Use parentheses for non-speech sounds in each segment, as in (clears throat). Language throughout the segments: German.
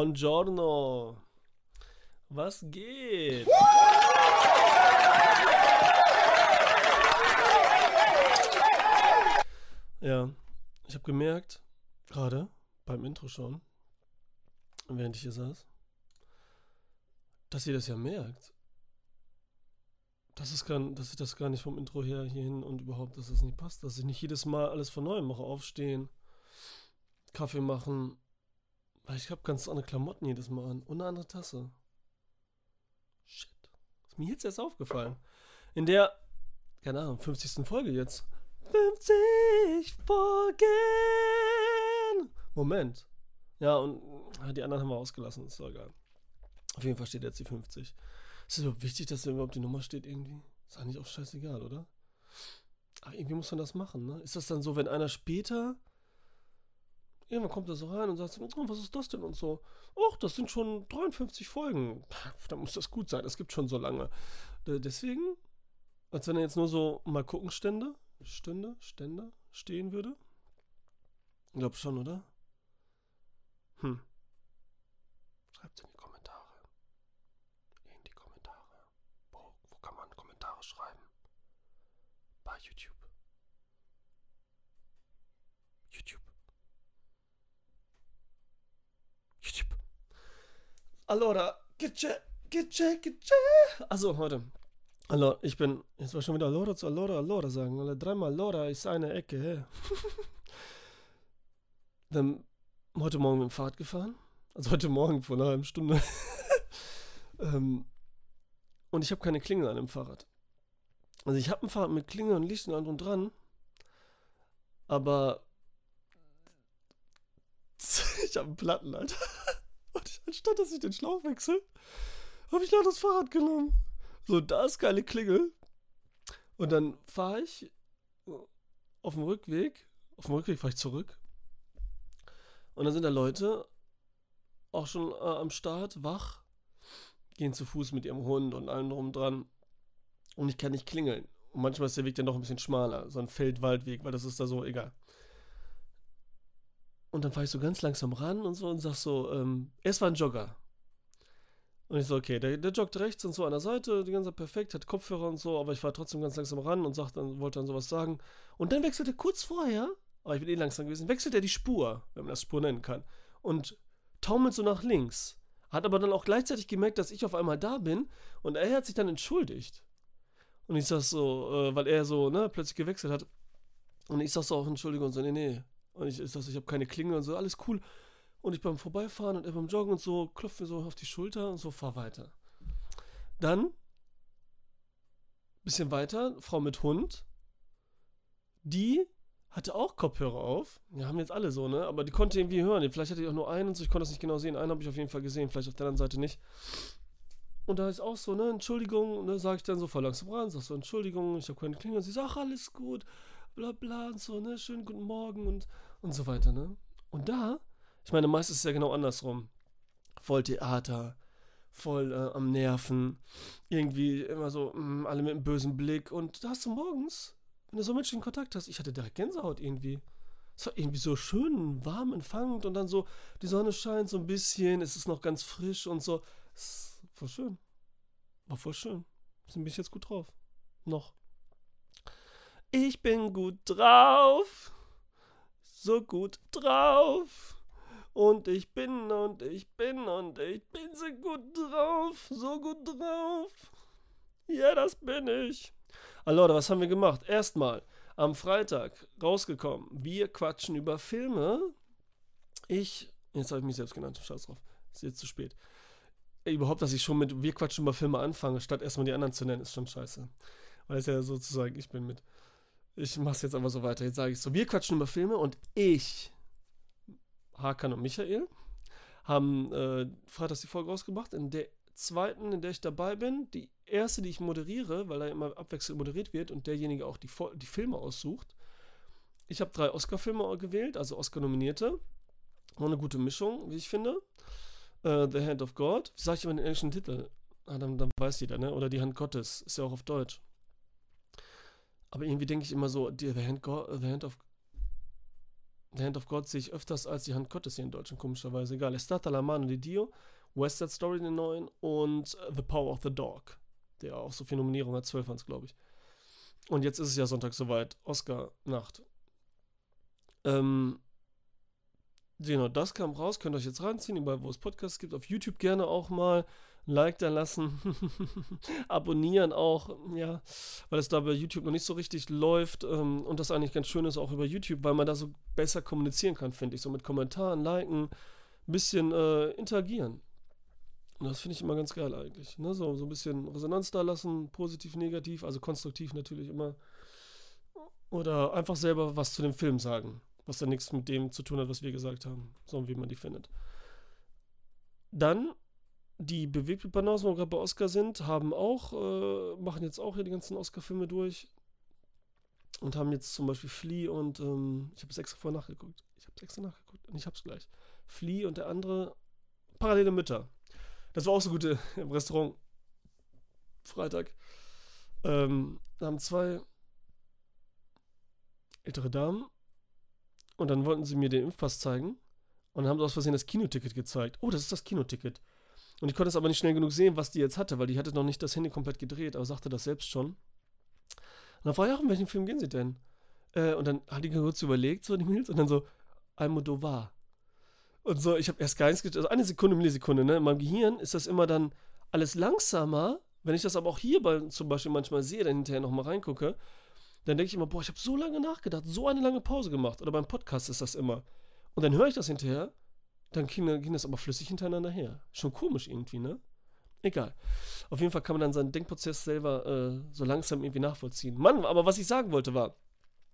Buongiorno. Was geht? Ja, ich habe gemerkt, gerade beim Intro schon, während ich hier saß, dass ihr das ja merkt. Dass, es gar, dass ich das gar nicht vom Intro her hierhin und überhaupt, dass es nicht passt. Dass ich nicht jedes Mal alles von neuem mache. Aufstehen, Kaffee machen. Weil ich habe ganz andere Klamotten jedes Mal an. Und eine andere Tasse. Shit. Ist mir jetzt erst aufgefallen. In der, keine Ahnung, 50. Folge jetzt. 50 Folgen! Moment. Ja, und die anderen haben wir ausgelassen. Ist doch egal. Auf jeden Fall steht jetzt die 50. Ist es überhaupt wichtig, dass da überhaupt die Nummer steht irgendwie? Ist eigentlich auch scheißegal, oder? Aber irgendwie muss man das machen, ne? Ist das dann so, wenn einer später irgendwann kommt er so rein und sagt, oh, was ist das denn und so, ach, das sind schon 53 Folgen. Da muss das gut sein, es gibt schon so lange. Deswegen, als wenn er jetzt nur so mal gucken stände, stünde, stände, stehen würde. Ich glaube schon, oder? Hm. Schreibt in die Kommentare. In die Kommentare. Wo, wo kann man Kommentare schreiben? Bei. YouTube. YouTube. Allora, Gitche, Gitche, Gitche. Also, heute. Allora, ich bin, jetzt war schon wieder Allora zu Allora, Allora sagen. Alle dreimal Allora ist eine Ecke? (laughs) Dann heute Morgen mit dem Fahrrad gefahren. Also heute Morgen vor einer halben Stunde. (laughs) ähm, und ich habe keine Klingel an dem Fahrrad. Also ich habe ein Fahrrad mit Klingel und Licht und allem dran. Aber (laughs) ich habe einen Platten, Alter. Anstatt dass ich den Schlauch wechsle, habe ich noch das Fahrrad genommen. So, da ist geile Klingel. Und dann fahre ich auf dem Rückweg. Auf dem Rückweg fahre ich zurück. Und dann sind da Leute auch schon äh, am Start, wach, gehen zu Fuß mit ihrem Hund und allem drum dran. Und ich kann nicht klingeln. Und manchmal ist der Weg dann doch ein bisschen schmaler, so ein Feldwaldweg, weil das ist da so egal. Und dann fahre ich so ganz langsam ran und so und sag so, ähm, es war ein Jogger. Und ich so, okay, der, der joggt rechts und so an der Seite, die ganze Zeit perfekt, hat Kopfhörer und so, aber ich fahre trotzdem ganz langsam ran und sag dann, wollte dann sowas sagen. Und dann wechselt er kurz vorher, aber ich bin eh langsam gewesen, wechselt er die Spur, wenn man das Spur nennen kann. Und taumelt so nach links. Hat aber dann auch gleichzeitig gemerkt, dass ich auf einmal da bin und er hat sich dann entschuldigt. Und ich sag so, äh, weil er so, ne, plötzlich gewechselt hat. Und ich sag so auch Entschuldigung so, nee, nee. Und ich, ich ich habe keine Klinge und so, alles cool. Und ich beim Vorbeifahren und er beim Joggen und so, klopft mir so auf die Schulter und so, fahr weiter. Dann, bisschen weiter, Frau mit Hund, die hatte auch Kopfhörer auf. Ja, haben jetzt alle so, ne? Aber die konnte irgendwie hören. Vielleicht hatte ich auch nur einen und so, ich konnte das nicht genau sehen. Einen habe ich auf jeden Fall gesehen, vielleicht auf der anderen Seite nicht. Und da ist auch so, ne, Entschuldigung, ne, sage ich dann so voll langsam ran, sag so, Entschuldigung, ich habe keine Klingel. Und sie sagt, ach, alles gut, bla bla und so, ne, schönen guten Morgen und, und so weiter, ne? Und da, ich meine, meistens ist es ja genau andersrum. Voll Theater, voll äh, am Nerven, irgendwie immer so, mh, alle mit einem bösen Blick. Und da hast du morgens wenn du so menschlichen Kontakt hast, ich hatte direkt Gänsehaut irgendwie. Es war irgendwie so schön, warm empfangend und dann so, die Sonne scheint so ein bisschen, es ist noch ganz frisch und so. Es ist voll schön. War voll schön. Sind mich jetzt gut drauf. Noch. Ich bin gut drauf. So gut drauf. Und ich bin und ich bin und ich bin so gut drauf. So gut drauf. Ja, das bin ich. Also was haben wir gemacht? Erstmal am Freitag rausgekommen. Wir quatschen über Filme. Ich, jetzt habe ich mich selbst genannt, scheiß drauf. Ist jetzt zu spät. Überhaupt, dass ich schon mit Wir quatschen über Filme anfange, statt erstmal die anderen zu nennen, ist schon scheiße. Weil es ja sozusagen, ich bin mit. Ich mach's jetzt einfach so weiter. Jetzt sage ich so, wir quatschen über Filme und ich, Hakan und Michael, haben äh, Freitags die Folge rausgebracht, in der zweiten, in der ich dabei bin. Die erste, die ich moderiere, weil da immer abwechselnd moderiert wird und derjenige auch die, die Filme aussucht. Ich habe drei Oscar-Filme gewählt, also Oscar-Nominierte. War eine gute Mischung, wie ich finde. Uh, The Hand of God. Wie sage ich immer den englischen Titel? Ah, dann, dann weiß jeder, ne? Oder Die Hand Gottes. Ist ja auch auf Deutsch. Aber irgendwie denke ich immer so, The Hand, God, The Hand of The Hand of God sehe ich öfters als die Hand Gottes hier in Deutschland, komischerweise. Egal. Estata la mano di Dio, West Side Story den neuen und The Power of the Dog, der auch so viel Nominierungen hat, 12 waren glaube ich. Und jetzt ist es ja Sonntag soweit, Oscar-Nacht. Ähm, genau, das kam raus, könnt ihr euch jetzt reinziehen, überall wo es Podcasts gibt, auf YouTube gerne auch mal. Like da lassen, (laughs) abonnieren auch, ja, weil es da bei YouTube noch nicht so richtig läuft ähm, und das eigentlich ganz schön ist auch über YouTube, weil man da so besser kommunizieren kann, finde ich, so mit Kommentaren, Liken, ein bisschen äh, interagieren. Und das finde ich immer ganz geil eigentlich, ne? so, so ein bisschen Resonanz da lassen, positiv, negativ, also konstruktiv natürlich immer. Oder einfach selber was zu dem Film sagen, was dann nichts mit dem zu tun hat, was wir gesagt haben, so wie man die findet. Dann die Bewegtbildbanausen, wo wir gerade bei Oscar sind, haben auch, äh, machen jetzt auch hier die ganzen Oscar-Filme durch. Und haben jetzt zum Beispiel Flea und, ähm, ich habe es extra vorher nachgeguckt. Ich habe es extra nachgeguckt und ich habe es gleich. Flea und der andere Parallele Mütter. Das war auch so gut äh, (laughs) im Restaurant. Freitag. Ähm, da haben zwei ältere Damen und dann wollten sie mir den Impfpass zeigen und haben aus Versehen das Kinoticket gezeigt. Oh, das ist das Kinoticket. Und ich konnte es aber nicht schnell genug sehen, was die jetzt hatte, weil die hatte noch nicht das Handy komplett gedreht, aber sagte das selbst schon. Und dann fragte ich, ja, in welchen Film gehen sie denn? Äh, und dann hat die kurz überlegt, so die Mails, und dann so, Almodovar. Und so, ich habe erst gar nichts also eine Sekunde, Millisekunde, ne? In meinem Gehirn ist das immer dann alles langsamer. Wenn ich das aber auch hier bei, zum Beispiel manchmal sehe, dann hinterher nochmal reingucke, dann denke ich immer, boah, ich habe so lange nachgedacht, so eine lange Pause gemacht. Oder beim Podcast ist das immer. Und dann höre ich das hinterher dann ging, ging das aber flüssig hintereinander her. Schon komisch irgendwie, ne? Egal. Auf jeden Fall kann man dann seinen Denkprozess selber äh, so langsam irgendwie nachvollziehen. Mann, aber was ich sagen wollte war,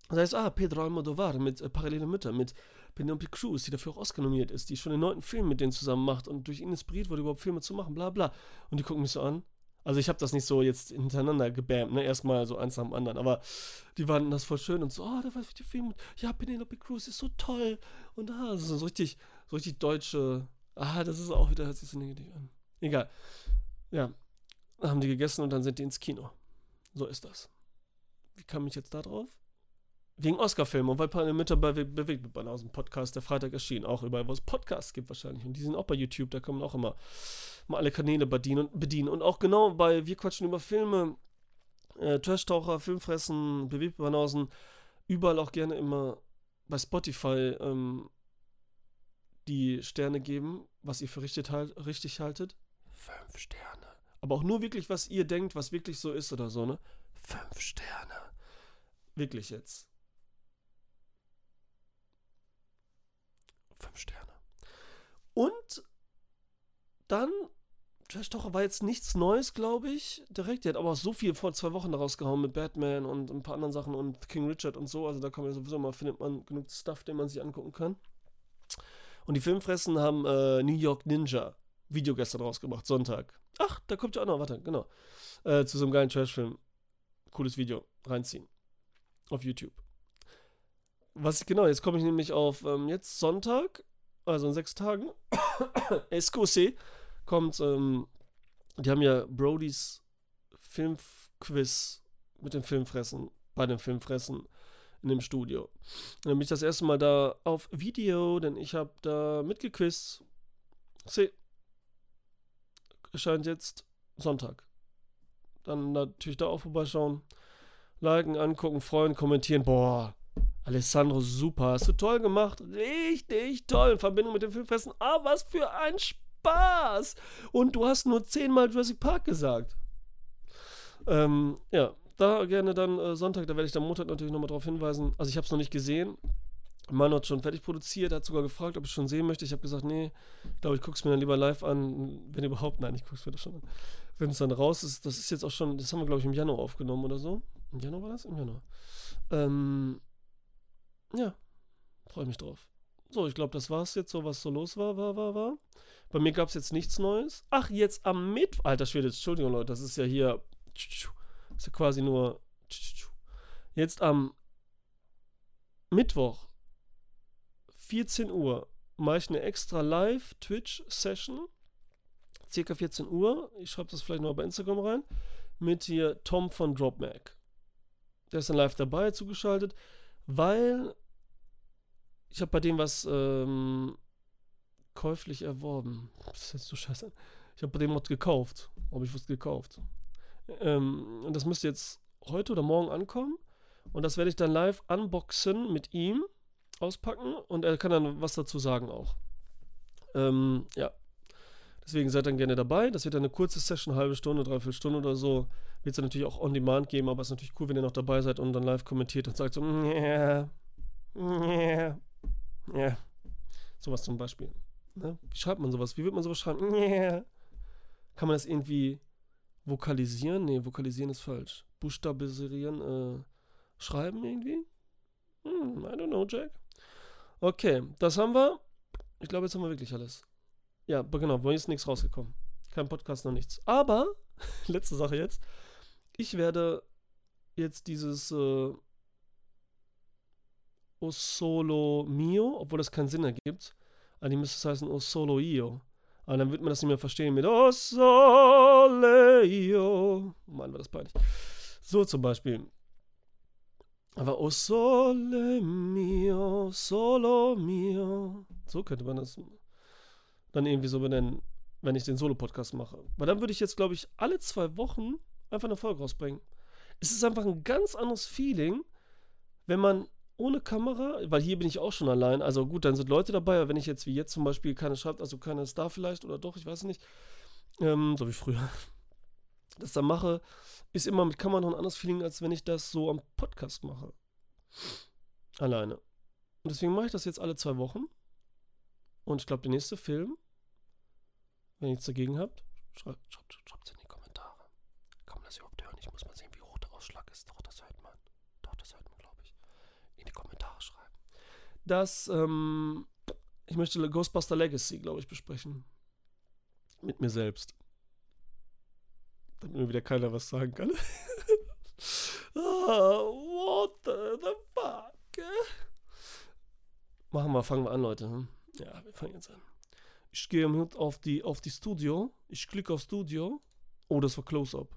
das heißt, ah, Pedro Almodovar mit äh, Parallele Mütter, mit Penelope Cruz, die dafür auch Oscar nominiert ist, die schon den neunten Film mit denen zusammen macht und durch ihn inspiriert wurde, überhaupt Filme zu machen, bla bla. Und die gucken mich so an. Also ich habe das nicht so jetzt hintereinander gebammt, ne? Erstmal so eins nach dem anderen. Aber die waren das voll schön und so, ah, oh, da war die Film. Ja, Penelope Cruz ist so toll. Und ah, ist so richtig, so richtig deutsche. Ah, das ist auch wieder, hört sich so negativ an. Egal. Ja. Haben die gegessen und dann sind die ins Kino. So ist das. Wie kam ich jetzt da drauf? Wegen Oscar-Filmen und weil Panel Mütter bei bewegt mit aus dem Podcast, der Freitag erschien, auch überall, wo es Podcasts gibt wahrscheinlich. Und die sind auch bei YouTube, da kann man auch immer mal alle Kanäle bedienen und, bedienen. Und auch genau bei Wir quatschen über Filme, äh, Trash-Taucher, Filmfressen, bewegt Banausen, überall auch gerne immer bei Spotify ähm, die Sterne geben, was ihr für richtig, halt, richtig haltet. Fünf Sterne. Aber auch nur wirklich, was ihr denkt, was wirklich so ist oder so, ne? Fünf Sterne. Wirklich jetzt. Fünf Sterne. Und dann, Trash Talker war jetzt nichts Neues, glaube ich, direkt. Der hat aber auch so viel vor zwei Wochen daraus gehauen mit Batman und ein paar anderen Sachen und King Richard und so. Also da kann man sowieso mal, findet man genug Stuff, den man sich angucken kann. Und die Filmfressen haben äh, New York Ninja Video gestern rausgebracht, Sonntag. Ach, da kommt ja auch noch, warte, genau. Äh, zu so einem geilen Trash-Film. Cooles Video, reinziehen. Auf YouTube. Was genau, jetzt komme ich nämlich auf ähm, jetzt Sonntag, also in sechs Tagen. (coughs) Escose kommt, ähm, die haben ja Brodys Filmquiz mit dem Filmfressen, bei dem Filmfressen in dem Studio. Dann bin ich das erste Mal da auf Video, denn ich habe da mitgequizt. See. Erscheint jetzt Sonntag. Dann natürlich da auch vorbeischauen. Liken, angucken, freuen, kommentieren. Boah, Alessandro, super. Hast du toll gemacht. Richtig toll. In Verbindung mit dem Filmfesten. Ah, was für ein Spaß. Und du hast nur zehnmal Jurassic Park gesagt. Ähm, ja, da gerne dann äh, Sonntag, da werde ich dann Montag natürlich nochmal drauf hinweisen. Also ich habe es noch nicht gesehen. Mann hat schon fertig produziert, hat sogar gefragt, ob ich schon sehen möchte. Ich habe gesagt, nee, glaube, ich gucke es mir dann lieber live an, wenn überhaupt. Nein, ich gucke es mir das schon an. Wenn es dann raus ist, das ist jetzt auch schon, das haben wir, glaube ich, im Januar aufgenommen oder so. Im Januar war das? Im Januar. Ähm, ja, freue mich drauf. So, ich glaube, das war es jetzt so, was so los war, war, war, war. Bei mir gab es jetzt nichts Neues. Ach, jetzt am Mittwoch. Alter Schwede, Entschuldigung, Leute, das ist ja hier ist quasi nur. Jetzt am Mittwoch, 14 Uhr, mache ich eine extra Live-Twitch-Session. Circa 14 Uhr. Ich schreibe das vielleicht noch bei Instagram rein. Mit hier Tom von DropMac. Der ist dann live dabei, zugeschaltet, weil ich habe bei dem was ähm, käuflich erworben. Das ist so scheiße. Ich habe bei dem was gekauft. Habe ich was gekauft. Ähm, und das müsste jetzt heute oder morgen ankommen. Und das werde ich dann live unboxen mit ihm, auspacken. Und er kann dann was dazu sagen auch. Ähm, ja. Deswegen seid dann gerne dabei. Das wird eine kurze Session, halbe Stunde, dreiviertel Stunde oder so. Wird es natürlich auch on demand geben, aber es ist natürlich cool, wenn ihr noch dabei seid und dann live kommentiert und sagt so, yeah, yeah. Sowas zum Beispiel. Ne? Wie schreibt man sowas? Wie wird man sowas schreiben? Kann man das irgendwie vokalisieren? Nee, vokalisieren ist falsch. Buchstabisieren, äh, schreiben irgendwie? Hm, I don't know, Jack. Okay, das haben wir. Ich glaube, jetzt haben wir wirklich alles. Ja, genau, mir ist nichts rausgekommen. Kein Podcast, noch nichts. Aber, (laughs) letzte Sache jetzt. Ich werde jetzt dieses äh, O Solo Mio, obwohl das keinen Sinn ergibt. Eigentlich müsste es heißen O Solo Io. Aber dann wird man das nicht mehr verstehen mit O Sole Io. Mann, war das peinlich. So zum Beispiel. Aber O Sole Mio, Solo Mio. So könnte man das dann irgendwie so benennen, wenn ich den Solo-Podcast mache. Weil dann würde ich jetzt, glaube ich, alle zwei Wochen einfach eine Folge rausbringen. Es ist einfach ein ganz anderes Feeling, wenn man ohne Kamera, weil hier bin ich auch schon allein. Also gut, dann sind Leute dabei, aber wenn ich jetzt wie jetzt zum Beispiel keine schreibt, also keiner ist da vielleicht oder doch, ich weiß nicht, ähm, so wie früher, (laughs) das dann mache, ist immer mit Kamera noch ein anderes Feeling, als wenn ich das so am Podcast mache. Alleine. Und deswegen mache ich das jetzt alle zwei Wochen. Und ich glaube, der nächste Film, wenn ihr nichts dagegen habt, schreibt es in die Kommentare. Kann man das überhaupt hören? Ich muss mal sehen, wie hoch der Ausschlag ist. Doch, das hört man. Doch, das hört man, glaube ich. In die Kommentare schreiben. Das, ähm, ich möchte Ghostbuster Legacy, glaube ich, besprechen. Mit mir selbst. Damit mir wieder keiner was sagen kann. oh, (laughs) what the, fuck? Machen wir, fangen wir an, Leute. Hm? Ja, wir fangen jetzt an. Ich gehe auf die, auf die Studio. Ich klicke auf Studio. Oh, das war Close-Up.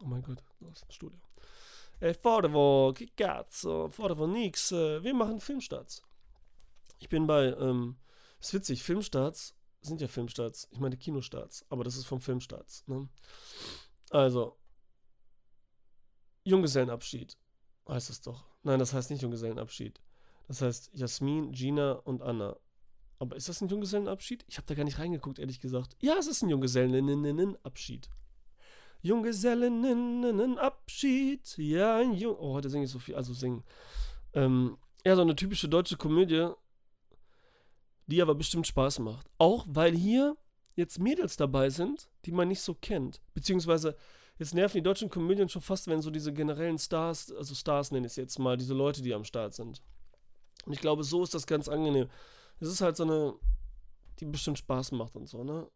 Oh mein Gott, das ist ein Studio. Ey, Vater, che cazzo, Vater, nix. Äh, wir machen Filmstarts. Ich bin bei, ähm, ist witzig, Filmstarts sind ja Filmstarts. Ich meine Kinostarts, aber das ist vom Filmstarts. Ne? Also, Junggesellenabschied heißt es doch. Nein, das heißt nicht Junggesellenabschied. Das heißt Jasmin, Gina und Anna. Aber ist das ein Junggesellenabschied? Ich habe da gar nicht reingeguckt, ehrlich gesagt. Ja, es ist ein Junggesellenabschied. Junggesellenabschied. Ja, ein Jung. Oh, heute singe ich so viel. Also singen. Ähm, ja, so eine typische deutsche Komödie, die aber bestimmt Spaß macht. Auch weil hier jetzt Mädels dabei sind, die man nicht so kennt. Beziehungsweise, jetzt nerven die deutschen Komödien schon fast, wenn so diese generellen Stars, also Stars nenne ich es jetzt mal, diese Leute, die am Start sind. Und ich glaube, so ist das ganz angenehm. Es ist halt so eine, die bestimmt Spaß macht und so, ne?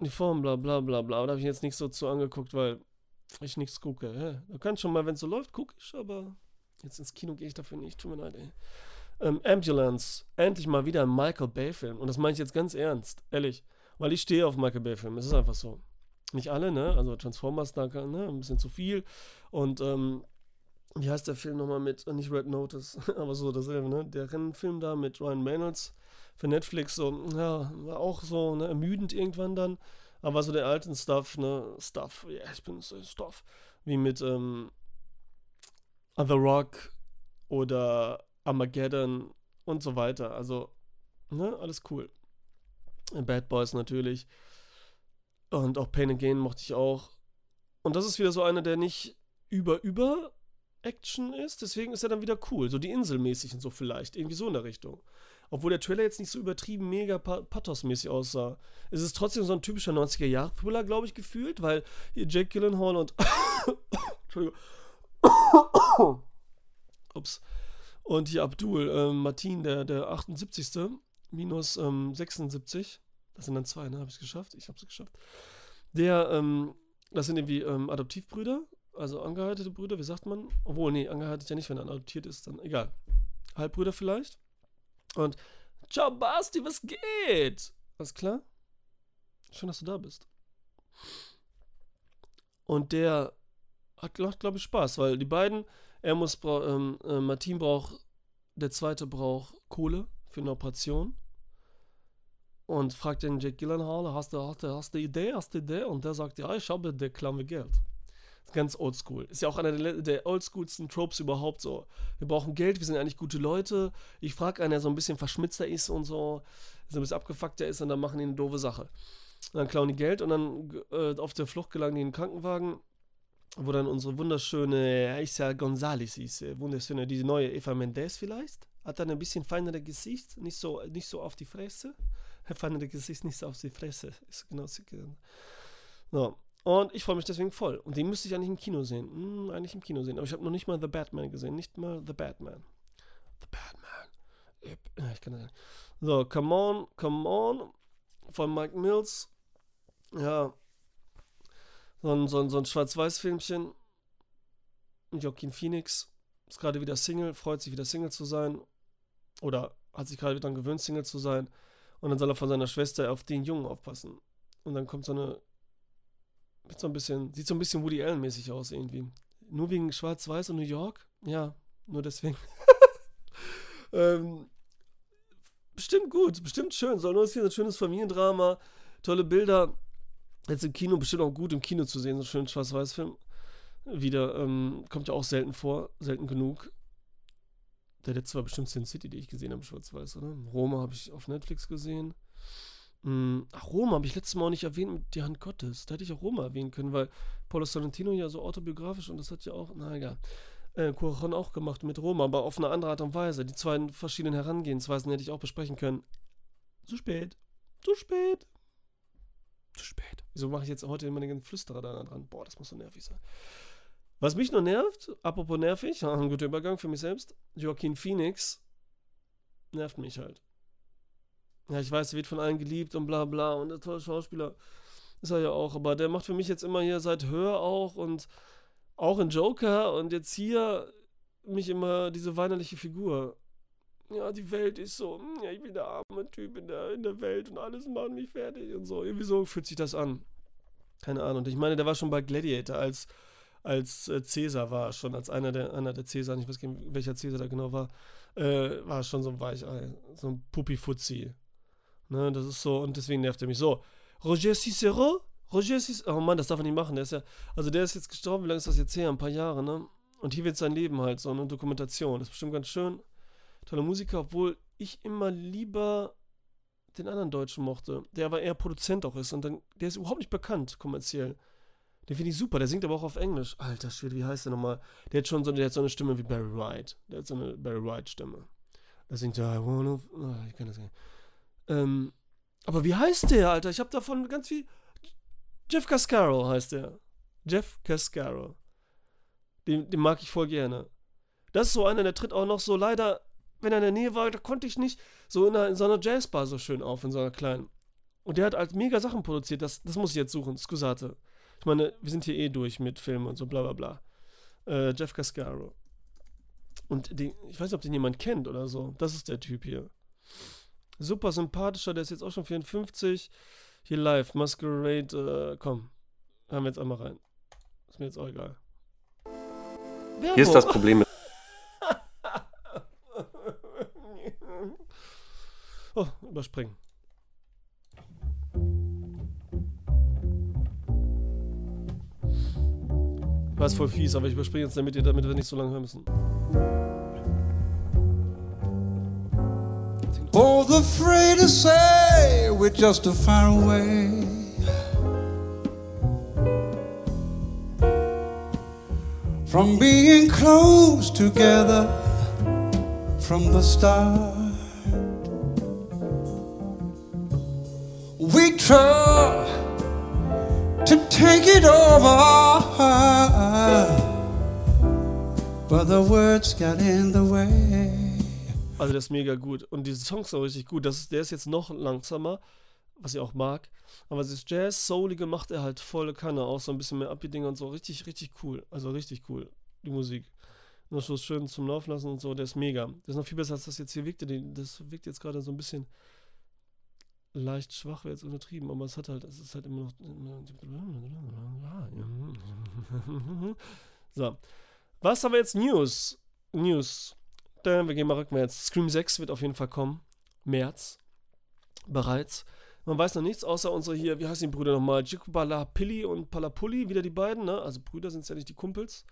Die Form, bla bla bla bla. Da habe ich jetzt nicht so zu angeguckt, weil ich nichts gucke. Hä? Du kannst schon mal, wenn es so läuft, gucke ich, aber jetzt ins Kino gehe ich dafür nicht. Tut mir leid, ey. Ähm, Ambulance. Endlich mal wieder ein Michael Bay-Film. Und das meine ich jetzt ganz ernst, ehrlich. Weil ich stehe auf Michael Bay-Filme. Es ist einfach so. Nicht alle, ne? Also Transformers, da ne? ein bisschen zu viel. Und ähm, wie heißt der Film nochmal mit, nicht Red Notice, (laughs) aber so dasselbe, ne? Der Rennfilm da mit Ryan Reynolds für Netflix, so, ja, war auch so, ne, ermüdend irgendwann dann. Aber so der alten Stuff, ne, Stuff, ja, yeah, ich bin so Stuff, wie mit, ähm, The Rock oder Armageddon und so weiter. Also, ne, alles cool. Bad Boys natürlich. Und auch Pain Again mochte ich auch. Und das ist wieder so einer, der nicht über, über Action ist, deswegen ist er dann wieder cool. So die Inselmäßig und so vielleicht. Irgendwie so in der Richtung. Obwohl der Trailer jetzt nicht so übertrieben mega pathosmäßig aussah. Es ist trotzdem so ein typischer 90er-Jahre-Thriller, glaube ich, gefühlt, weil hier Jake Gyllenhaal und. (coughs) Entschuldigung. (coughs) Ups. Und hier Abdul, ähm, Martin, der, der 78. minus ähm, 76. Das sind dann zwei, ne? Habe ich es geschafft? Ich habe es geschafft. Der, ähm, das sind irgendwie ähm, Adoptivbrüder also angeheiratete Brüder, wie sagt man? Obwohl, nee, angeheiratet ja nicht, wenn er adoptiert ist, dann egal. Halbbrüder vielleicht. Und, ciao Basti, was geht? Alles klar? Schön, dass du da bist. Und der hat, glaube ich, Spaß, weil die beiden, Er muss, ähm, äh, Martin braucht, der zweite braucht Kohle für eine Operation. Und fragt den Jake Gyllenhaal, hast du, hast, du, hast du Idee, hast du Idee? Und der sagt, ja, ich habe, der wir Geld. Ganz oldschool. Ist ja auch einer der, der oldschoolsten Tropes überhaupt so. Wir brauchen Geld, wir sind eigentlich gute Leute. Ich frage einen, der so ein bisschen verschmitzter ist und so, so ein bisschen abgefuckter ist und dann machen die eine doofe Sache. Und dann klauen die Geld und dann äh, auf der Flucht gelangen die in den Krankenwagen, wo dann unsere wunderschöne Aisha Gonzalez ist. äh, Wunderschöne, die neue Eva Mendes vielleicht. Hat dann ein bisschen feinere Gesicht, nicht so, nicht so auf die Fresse. (laughs) Feinere Gesicht, nicht so auf die Fresse. Ist genau so. So. Und ich freue mich deswegen voll. Und den müsste ich eigentlich im Kino sehen. Hm, eigentlich im Kino sehen. Aber ich habe noch nicht mal The Batman gesehen. Nicht mal The Batman. The Batman. Ich, kann das nicht. So, Come On, Come On von Mike Mills. Ja. So ein, so ein, so ein Schwarz-Weiß-Filmchen. Joaquin Phoenix. Ist gerade wieder Single, freut sich wieder Single zu sein. Oder hat sich gerade daran gewöhnt, Single zu sein. Und dann soll er von seiner Schwester auf den Jungen aufpassen. Und dann kommt so eine. Mit so ein bisschen, sieht so ein bisschen Woody Allen-mäßig aus irgendwie. Nur wegen Schwarz-Weiß und New York? Ja, nur deswegen. (laughs) ähm, bestimmt gut, bestimmt schön. Soll nur ein schönes Familiendrama, tolle Bilder. Jetzt im Kino bestimmt auch gut im Kino zu sehen, so einen schönen Schwarz-Weiß-Film. Wieder, ähm, kommt ja auch selten vor, selten genug. Der letzte war bestimmt Sin City, die ich gesehen habe, schwarz-weiß, oder? Roma habe ich auf Netflix gesehen. Mm, Ach, Roma habe ich letztes Mal auch nicht erwähnt mit Die Hand Gottes. Da hätte ich auch Roma erwähnen können, weil Paulo Sorrentino ja so autobiografisch und das hat ja auch, na egal, äh, auch gemacht mit Roma, aber auf eine andere Art und Weise. Die zwei verschiedenen Herangehensweisen hätte ich auch besprechen können. Zu spät. Zu spät. Zu spät. Wieso mache ich jetzt heute immer den Flüsterer da dran? Boah, das muss so nervig sein. Was mich nur nervt, apropos nervig, (laughs) ein guter Übergang für mich selbst, Joaquin Phoenix nervt mich halt. Ja, ich weiß, er wird von allen geliebt und bla bla und der tolle Schauspieler ist er ja auch, aber der macht für mich jetzt immer hier seit Hör auch und auch in Joker und jetzt hier mich immer diese weinerliche Figur. Ja, die Welt ist so, hm, ja, ich bin der arme Typ in der, in der Welt und alles macht mich fertig und so. Irgendwie so fühlt sich das an. Keine Ahnung. Ich meine, der war schon bei Gladiator als als äh, Cäsar war, schon als einer der, einer der Cäsar, ich weiß gar nicht, welcher Cäsar da genau war, äh, war schon so ein Weichei, so ein Puppi-Fuzzi. Ne, das ist so, und deswegen nervt er mich so. Roger Cicero? Roger Cicero? Oh Mann, das darf er nicht machen, der ist ja, also der ist jetzt gestorben, wie lange ist das jetzt her? Ein paar Jahre, ne? Und hier wird sein Leben halt, so eine Dokumentation, das ist bestimmt ganz schön. Tolle Musiker, obwohl ich immer lieber den anderen Deutschen mochte, der aber eher Produzent auch ist und dann, der ist überhaupt nicht bekannt kommerziell. Den finde ich super, der singt aber auch auf Englisch. Alter Schwede, wie heißt der nochmal? Der hat schon so, der hat so eine Stimme wie Barry White. Der hat so eine Barry White-Stimme. Der singt ja, I wanna. Oh, ich kann das nicht. Ähm, aber wie heißt der, Alter? Ich habe davon ganz viel. Jeff Cascaro heißt der. Jeff Cascaro. Den, den mag ich voll gerne. Das ist so einer, der tritt auch noch so leider, wenn er in der Nähe war, da konnte ich nicht so in, einer, in so einer Jazzbar so schön auf, in so einer kleinen. Und der hat halt mega Sachen produziert, das, das muss ich jetzt suchen, Scusate. Ich meine, wir sind hier eh durch mit Filmen und so, bla bla bla. Äh, Jeff Cascaro. Und den, ich weiß nicht, ob den jemand kennt oder so. Das ist der Typ hier. Super sympathischer, der ist jetzt auch schon 54. Hier live, Masquerade, äh, komm. Hören wir jetzt einmal rein. Ist mir jetzt auch egal. Hier ist das Problem mit. (laughs) oh, überspringen. War es voll fies, aber ich überspringe jetzt damit, ihr, damit wir nicht so lange hören müssen. Both afraid to say we're just too far away. From being close together from the start. We try to take it over, but the words got in the way. Also der ist mega gut. Und diese Songs sind auch richtig gut. Das der ist jetzt noch langsamer, was ich auch mag. Aber das Jazz, Soulige macht er halt volle Kanne. Auch so ein bisschen mehr Upbeat-Dinger und so. Richtig, richtig cool. Also richtig cool, die Musik. Nur so schön zum Laufen lassen und so. Der ist mega. Der ist noch viel besser, als das jetzt hier wirkte. Das wirkt jetzt gerade so ein bisschen leicht schwach, wäre jetzt untertrieben. Aber es hat halt, es ist halt immer noch... (laughs) So. Was haben wir jetzt? News. News. Dann, wir gehen mal rückwärts. Scream 6 wird auf jeden Fall kommen. März. Bereits. Man weiß noch nichts, außer unsere hier, wie heißen die Brüder nochmal? Jikubala-Pilli und Palapulli, wieder die beiden, ne? Also Brüder sind es ja nicht die Kumpels.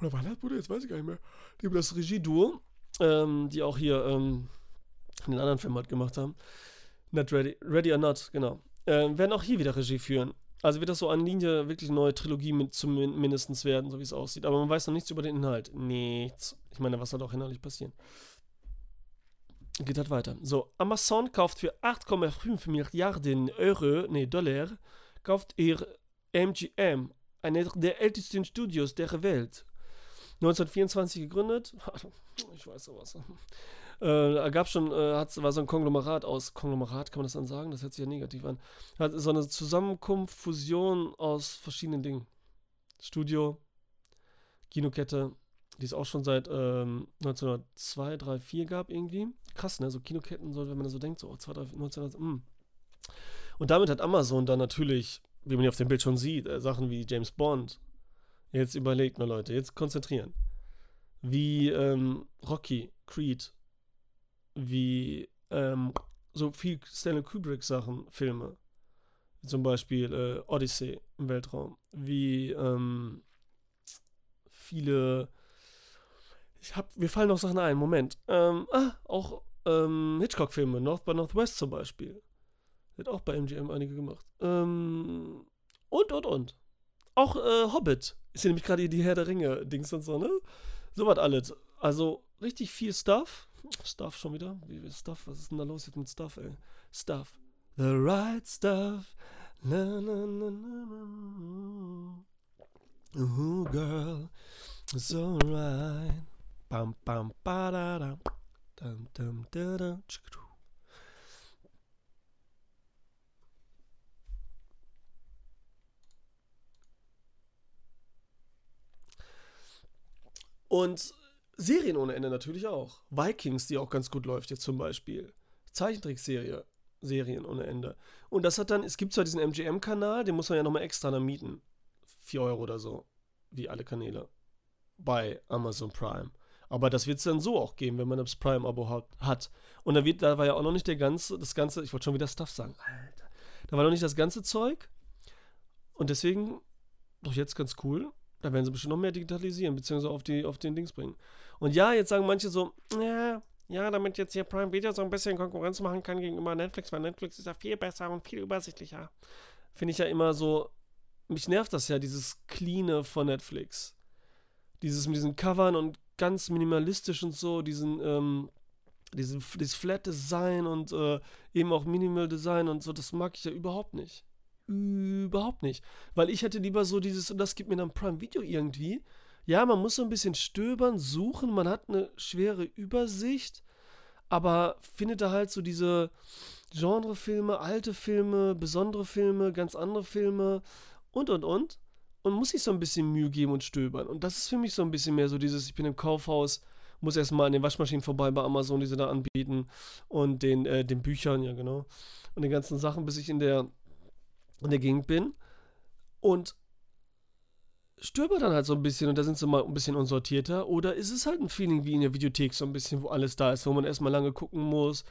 Oder waren das Brüder? Jetzt weiß ich gar nicht mehr. Die über das Regie-Duo, ähm, die auch hier ähm, den anderen Film halt gemacht haben. Not Ready, Ready or Not, genau. Ähm, werden auch hier wieder Regie führen. Also wird das so eine Linie wirklich eine neue Trilogie mit zumindest werden, so wie es aussieht. Aber man weiß noch nichts über den Inhalt. Nichts. Ich meine, was soll auch inhaltlich passieren? Geht halt weiter. So, Amazon kauft für 8,5 Milliarden Euro, nee, Dollar, kauft ihr MGM, einer der ältesten Studios der Welt. 1924 gegründet. (laughs) Ich weiß sowas. Äh, gab schon, äh, hat, war so ein Konglomerat aus, Konglomerat kann man das dann sagen? Das hört sich ja negativ an. Hat so eine Zusammenkunft, Fusion aus verschiedenen Dingen. Studio, Kinokette, die es auch schon seit ähm, 1902, 3, 4 gab irgendwie. Krass, ne? So Kinoketten, so, wenn man so denkt, so oh, 2, 3, 1900, mh. Und damit hat Amazon dann natürlich, wie man hier auf dem Bild schon sieht, äh, Sachen wie James Bond. Jetzt überlegt mal, Leute, jetzt konzentrieren. Wie ähm, Rocky, Creed, wie ähm, so viel Stanley Kubrick-Sachen, Filme. Zum Beispiel äh, Odyssey im Weltraum. Wie ähm, viele. Ich hab, mir fallen noch Sachen ein, Moment. Ähm, ah, auch ähm, Hitchcock-Filme, North by Northwest zum Beispiel. Wird auch bei MGM einige gemacht. Ähm, und, und, und. Auch äh, Hobbit. Ist ja nämlich gerade die Herr der Ringe-Dings und so, ne? So was alles. Also richtig viel Stuff. Stuff schon wieder? Wie Stuff? Was ist denn da los jetzt mit Stuff, ey? Stuff. The right stuff. Na, na, na, na, na. Ooh, girl, it's alright. Bam, bam, ba, da, da. Dum, dum, da, da. Und Serien ohne Ende natürlich auch. Vikings, die auch ganz gut läuft jetzt zum Beispiel. Zeichentrickserie, Serien ohne Ende. Und das hat dann, es gibt zwar diesen MGM-Kanal, den muss man ja nochmal extra dann mieten. 4 Euro oder so. Wie alle Kanäle. Bei Amazon Prime. Aber das wird es dann so auch geben, wenn man das Prime-Abo hat. Und da wird, da war ja auch noch nicht der ganze, das ganze, ich wollte schon wieder Stuff sagen. Alter. Da war noch nicht das ganze Zeug. Und deswegen, doch jetzt ganz cool. Da werden sie bestimmt noch mehr digitalisieren, beziehungsweise auf, die, auf den Dings bringen. Und ja, jetzt sagen manche so, ja, ja, damit jetzt hier Prime Video so ein bisschen Konkurrenz machen kann gegenüber Netflix, weil Netflix ist ja viel besser und viel übersichtlicher. Finde ich ja immer so, mich nervt das ja, dieses Cleane von Netflix. Dieses mit diesen Covern und ganz minimalistisch und so, diesen, ähm, diesen, dieses Flat Design und äh, eben auch Minimal Design und so, das mag ich ja überhaupt nicht. Überhaupt nicht. Weil ich hätte lieber so dieses, und das gibt mir dann Prime Video irgendwie. Ja, man muss so ein bisschen stöbern, suchen, man hat eine schwere Übersicht, aber findet da halt so diese Genrefilme, alte Filme, besondere Filme, ganz andere Filme und und und. Und muss sich so ein bisschen Mühe geben und stöbern. Und das ist für mich so ein bisschen mehr so dieses, ich bin im Kaufhaus, muss erstmal an den Waschmaschinen vorbei bei Amazon, die sie da anbieten und den, äh, den Büchern, ja genau. Und den ganzen Sachen, bis ich in der in der Gegend bin und stöber dann halt so ein bisschen und da sind sie mal ein bisschen unsortierter oder ist es halt ein Feeling wie in der Videothek so ein bisschen, wo alles da ist, wo man erstmal lange gucken muss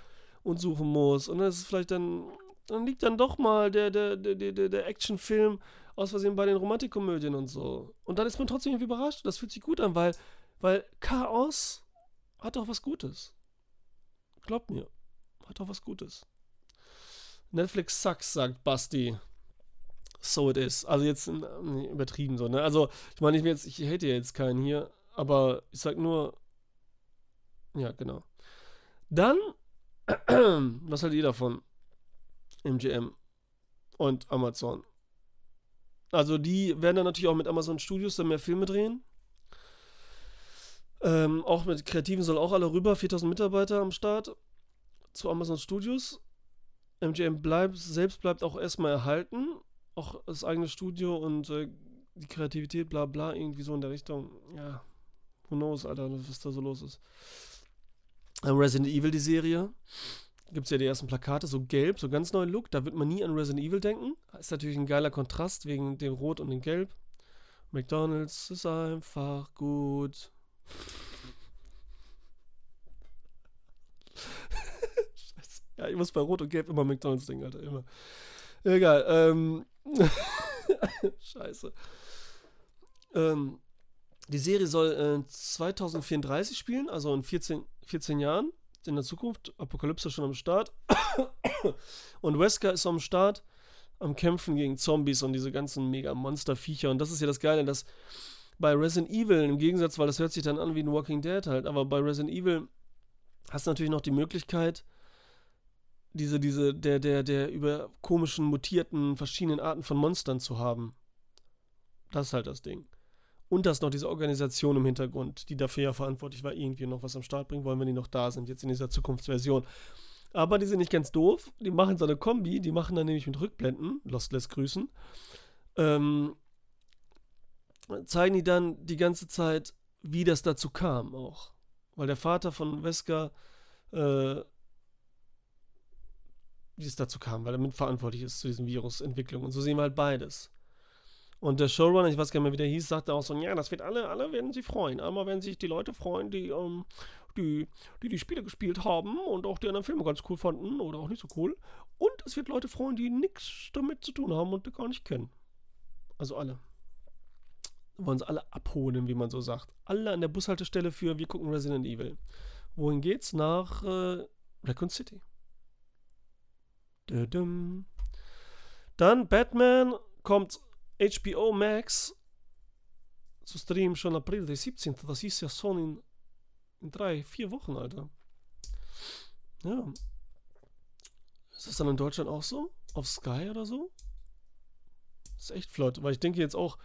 und suchen muss und dann ist es vielleicht dann, dann liegt dann doch mal der, der, der, der, der Actionfilm aus Versehen bei den Romantikkomödien und so. Und dann ist man trotzdem irgendwie überrascht. Das fühlt sich gut an, weil, weil Chaos hat doch was Gutes. Glaubt mir, hat doch was Gutes. Netflix sucks, sagt Basti so it is. Also jetzt nee, übertrieben so, ne? Also, ich meine, ich jetzt, ich hätte ja jetzt keinen hier, aber ich sag nur, ja, genau. Dann, (clears throat) was haltet ihr davon? MGM und Amazon. Also die werden dann natürlich auch mit Amazon Studios dann mehr Filme drehen. Ähm, auch mit Kreativen soll auch alle rüber, 4000 Mitarbeiter am Start zu Amazon Studios. MGM bleibt, selbst bleibt auch erstmal erhalten auch das eigene Studio und äh, die Kreativität, bla bla, irgendwie so in der Richtung. Ja, who knows, Alter, was da so los ist. Ähm, Resident Evil, die Serie. Gibt es ja die ersten Plakate, so gelb, so ganz neuen Look. Da wird man nie an Resident Evil denken. Ist natürlich ein geiler Kontrast wegen dem Rot und dem Gelb. McDonalds ist einfach gut. (laughs) Scheiße. Ja, ich muss bei Rot und Gelb immer McDonalds denken, Alter, immer. Egal, ähm. (laughs) Scheiße. Ähm, die Serie soll äh, 2034 spielen, also in 14, 14 Jahren in der Zukunft. Apokalypse schon am Start. (coughs) und Wesker ist am Start am Kämpfen gegen Zombies und diese ganzen mega Monster-Viecher. Und das ist ja das Geile, dass bei Resident Evil im Gegensatz, weil das hört sich dann an wie ein Walking Dead halt, aber bei Resident Evil hast du natürlich noch die Möglichkeit, diese, diese, der, der, der über komischen, mutierten, verschiedenen Arten von Monstern zu haben. Das ist halt das Ding. Und dass noch diese Organisation im Hintergrund, die dafür ja verantwortlich war, irgendwie noch was am Start bringen wollen, wenn die noch da sind, jetzt in dieser Zukunftsversion. Aber die sind nicht ganz doof. Die machen so eine Kombi, die machen dann nämlich mit Rückblenden, Lost lässt grüßen, ähm, zeigen die dann die ganze Zeit, wie das dazu kam auch. Weil der Vater von Wesker, äh, wie es dazu kam, weil er mitverantwortlich ist zu diesen Virusentwicklungen. Und so sehen wir halt beides. Und der Showrunner, ich weiß gar nicht mehr, wie der hieß, sagte auch so, ja, das wird alle, alle werden sich freuen. Einmal werden sich die Leute freuen, die ähm, die, die die Spiele gespielt haben und auch die anderen Filme ganz cool fanden oder auch nicht so cool. Und es wird Leute freuen, die nichts damit zu tun haben und die gar nicht kennen. Also alle. Wollen sie alle abholen, wie man so sagt. Alle an der Bushaltestelle für Wir gucken Resident Evil. Wohin geht's? Nach äh, Raccoon City. Dann Batman kommt HBO Max zu streamen schon April der 17. Das ist ja schon in in drei, vier Wochen, Alter. Ja. Ist das dann in Deutschland auch so? Auf Sky oder so? Das ist echt flott, weil ich denke jetzt auch,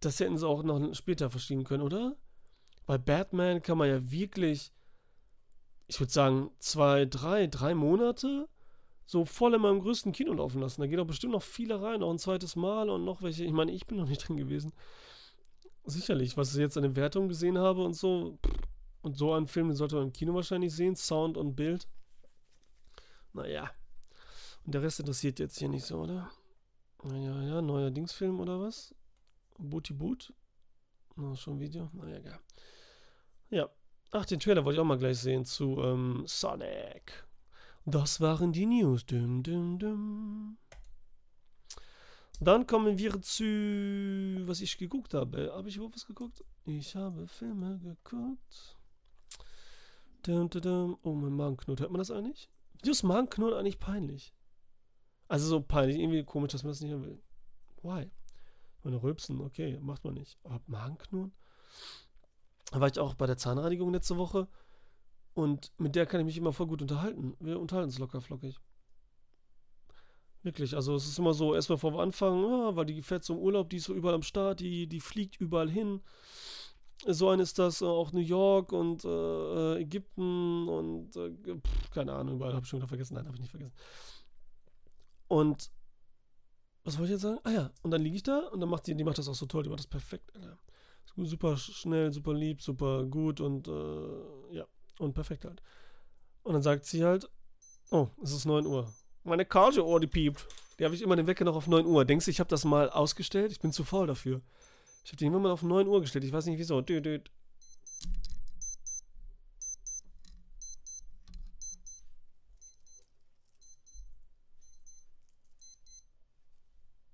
das hätten sie auch noch später verschieben können, oder? Bei Batman kann man ja wirklich, ich würde sagen, zwei, drei, drei Monate so voll in meinem größten Kino laufen lassen. Da geht auch bestimmt noch viele rein, noch ein zweites Mal und noch welche. Ich meine, ich bin noch nicht (laughs) drin gewesen. Sicherlich, was ich jetzt an den Wertungen gesehen habe und so, und so einen Film, den sollte man im Kino wahrscheinlich sehen, Sound und Bild. Naja. Und der Rest interessiert jetzt hier nicht so, oder? Naja, ja, neuer Dingsfilm oder was? Booty Boot? Na, schon ein Video? Naja, egal. Ja. Ach, den Trailer wollte ich auch mal gleich sehen zu ähm, Sonic. Das waren die News. Dum, dum, dum. Dann kommen wir zu, was ich geguckt habe. Habe ich überhaupt was geguckt? Ich habe Filme geguckt. Dum, dum, dum. Oh, mein Magenknurrt. Hört man das eigentlich? Wieso ist Magenknurrt eigentlich peinlich? Also so peinlich, irgendwie komisch, dass man das nicht hören will. Why? Meine Rülpsen, okay, macht man nicht. Aber Magenknurren? Da war ich auch bei der Zahnreinigung letzte Woche und mit der kann ich mich immer voll gut unterhalten. Wir unterhalten uns locker flockig. Wirklich, also es ist immer so, erstmal vor Anfang, ja, weil die fährt zum Urlaub, die ist so überall am Start, die, die fliegt überall hin so ein ist das äh, auch New York und äh, äh, Ägypten und äh, pff, keine Ahnung, überall habe ich schon wieder vergessen. Nein, habe ich nicht vergessen. Und was wollte ich jetzt sagen? Ah ja, und dann liege ich da und dann macht die, die macht das auch so toll, die macht das perfekt, Alter. Super schnell, super lieb, super gut und äh, ja, und perfekt halt. Und dann sagt sie halt, oh, es ist 9 Uhr. Meine Cardio-Uhr, die piept. Die habe ich immer den Wecker noch auf 9 Uhr. Denkst du, ich habe das mal ausgestellt? Ich bin zu faul dafür. Ich habe den immer mal auf 9 Uhr gestellt. Ich weiß nicht wieso. Dü, dü.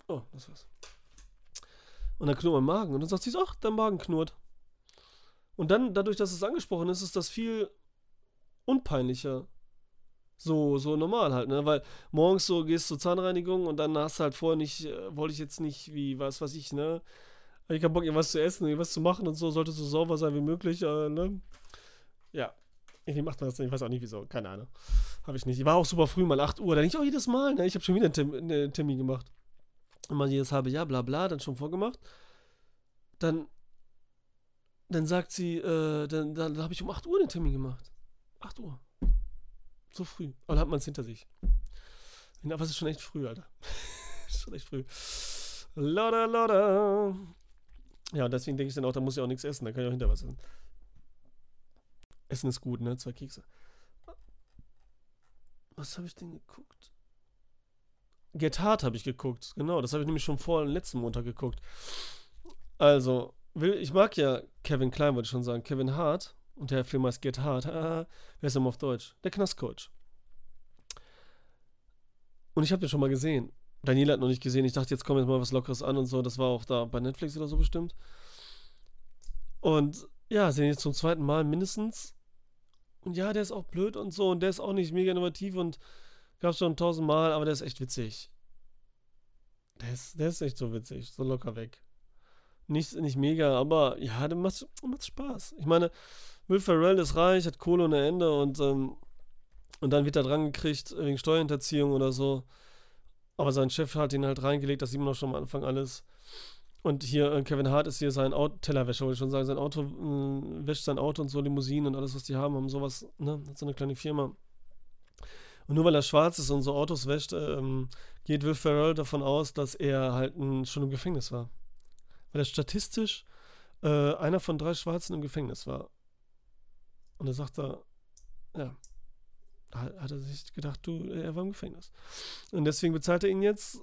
Oh, das war's. Und dann knurrt mein Magen. Und dann sagt sie, ach, dein Magen knurrt. Und dann, dadurch, dass es angesprochen ist, ist das viel unpeinlicher. So, so normal halt, ne? Weil morgens so gehst du zur Zahnreinigung und dann hast du halt vorher nicht, äh, wollte ich jetzt nicht, wie, was weiß ich, ne? Hab ich hab Bock, irgendwas zu essen, irgendwas zu machen und so, sollte so sauber sein wie möglich, äh, ne? Ja. Irgendwie macht man das nicht, ich weiß auch nicht wieso, keine Ahnung. Habe ich nicht. Ich war auch super früh, mal 8 Uhr, da denke ich auch jedes Mal, ne? Ich habe schon wieder einen Termin, einen Termin gemacht. Immer jedes halbe Jahr, bla bla, dann schon vorgemacht. Dann, dann sagt sie, äh, dann, dann, dann habe ich um 8 Uhr den Termin gemacht. 8 Uhr. So früh. Aber dann hat man es hinter sich. Aber es ist schon echt früh, Alter. (laughs) schon echt früh. Loda, loda. Ja, und deswegen denke ich dann auch, da muss ich auch nichts essen, da kann ich auch hinter was essen. Essen ist gut, ne? Zwei Kekse. Was habe ich denn geguckt? Get Hard habe ich geguckt, genau. Das habe ich nämlich schon vor letzten Montag geguckt. Also, will, ich mag ja Kevin Klein, wollte ich schon sagen. Kevin Hart. Und der Film heißt Get Hard. Wer ist nochmal auf Deutsch? Der Knastcoach. Und ich habe den schon mal gesehen. Daniela hat noch nicht gesehen. Ich dachte, jetzt kommt jetzt mal was Lockeres an und so. Das war auch da bei Netflix oder so bestimmt. Und ja, sehen jetzt zum zweiten Mal mindestens. Und ja, der ist auch blöd und so. Und der ist auch nicht mega innovativ und gab es schon tausendmal, aber der ist echt witzig. Der ist, der ist echt so witzig. So locker weg. Nicht, nicht mega, aber ja, der macht, macht Spaß. Ich meine, Will Ferrell ist reich, hat Kohle ohne Ende und, ähm, und dann wird er dran gekriegt wegen Steuerhinterziehung oder so. Aber sein Chef hat ihn halt reingelegt, das sieht man auch schon am Anfang alles. Und hier, äh, Kevin Hart ist hier sein Auto, Tellerwäscher, wollte ich schon sagen, sein Auto, äh, wäscht sein Auto und so, Limousinen und alles, was die haben, haben sowas, ne, hat so eine kleine Firma. Und nur weil er schwarz ist und so Autos wäscht, ähm, geht Will Ferrell davon aus, dass er halt ein, schon im Gefängnis war. Weil er statistisch äh, einer von drei Schwarzen im Gefängnis war. Und da sagt er, ja, hat er sich gedacht, du, er war im Gefängnis. Und deswegen bezahlt er ihn jetzt,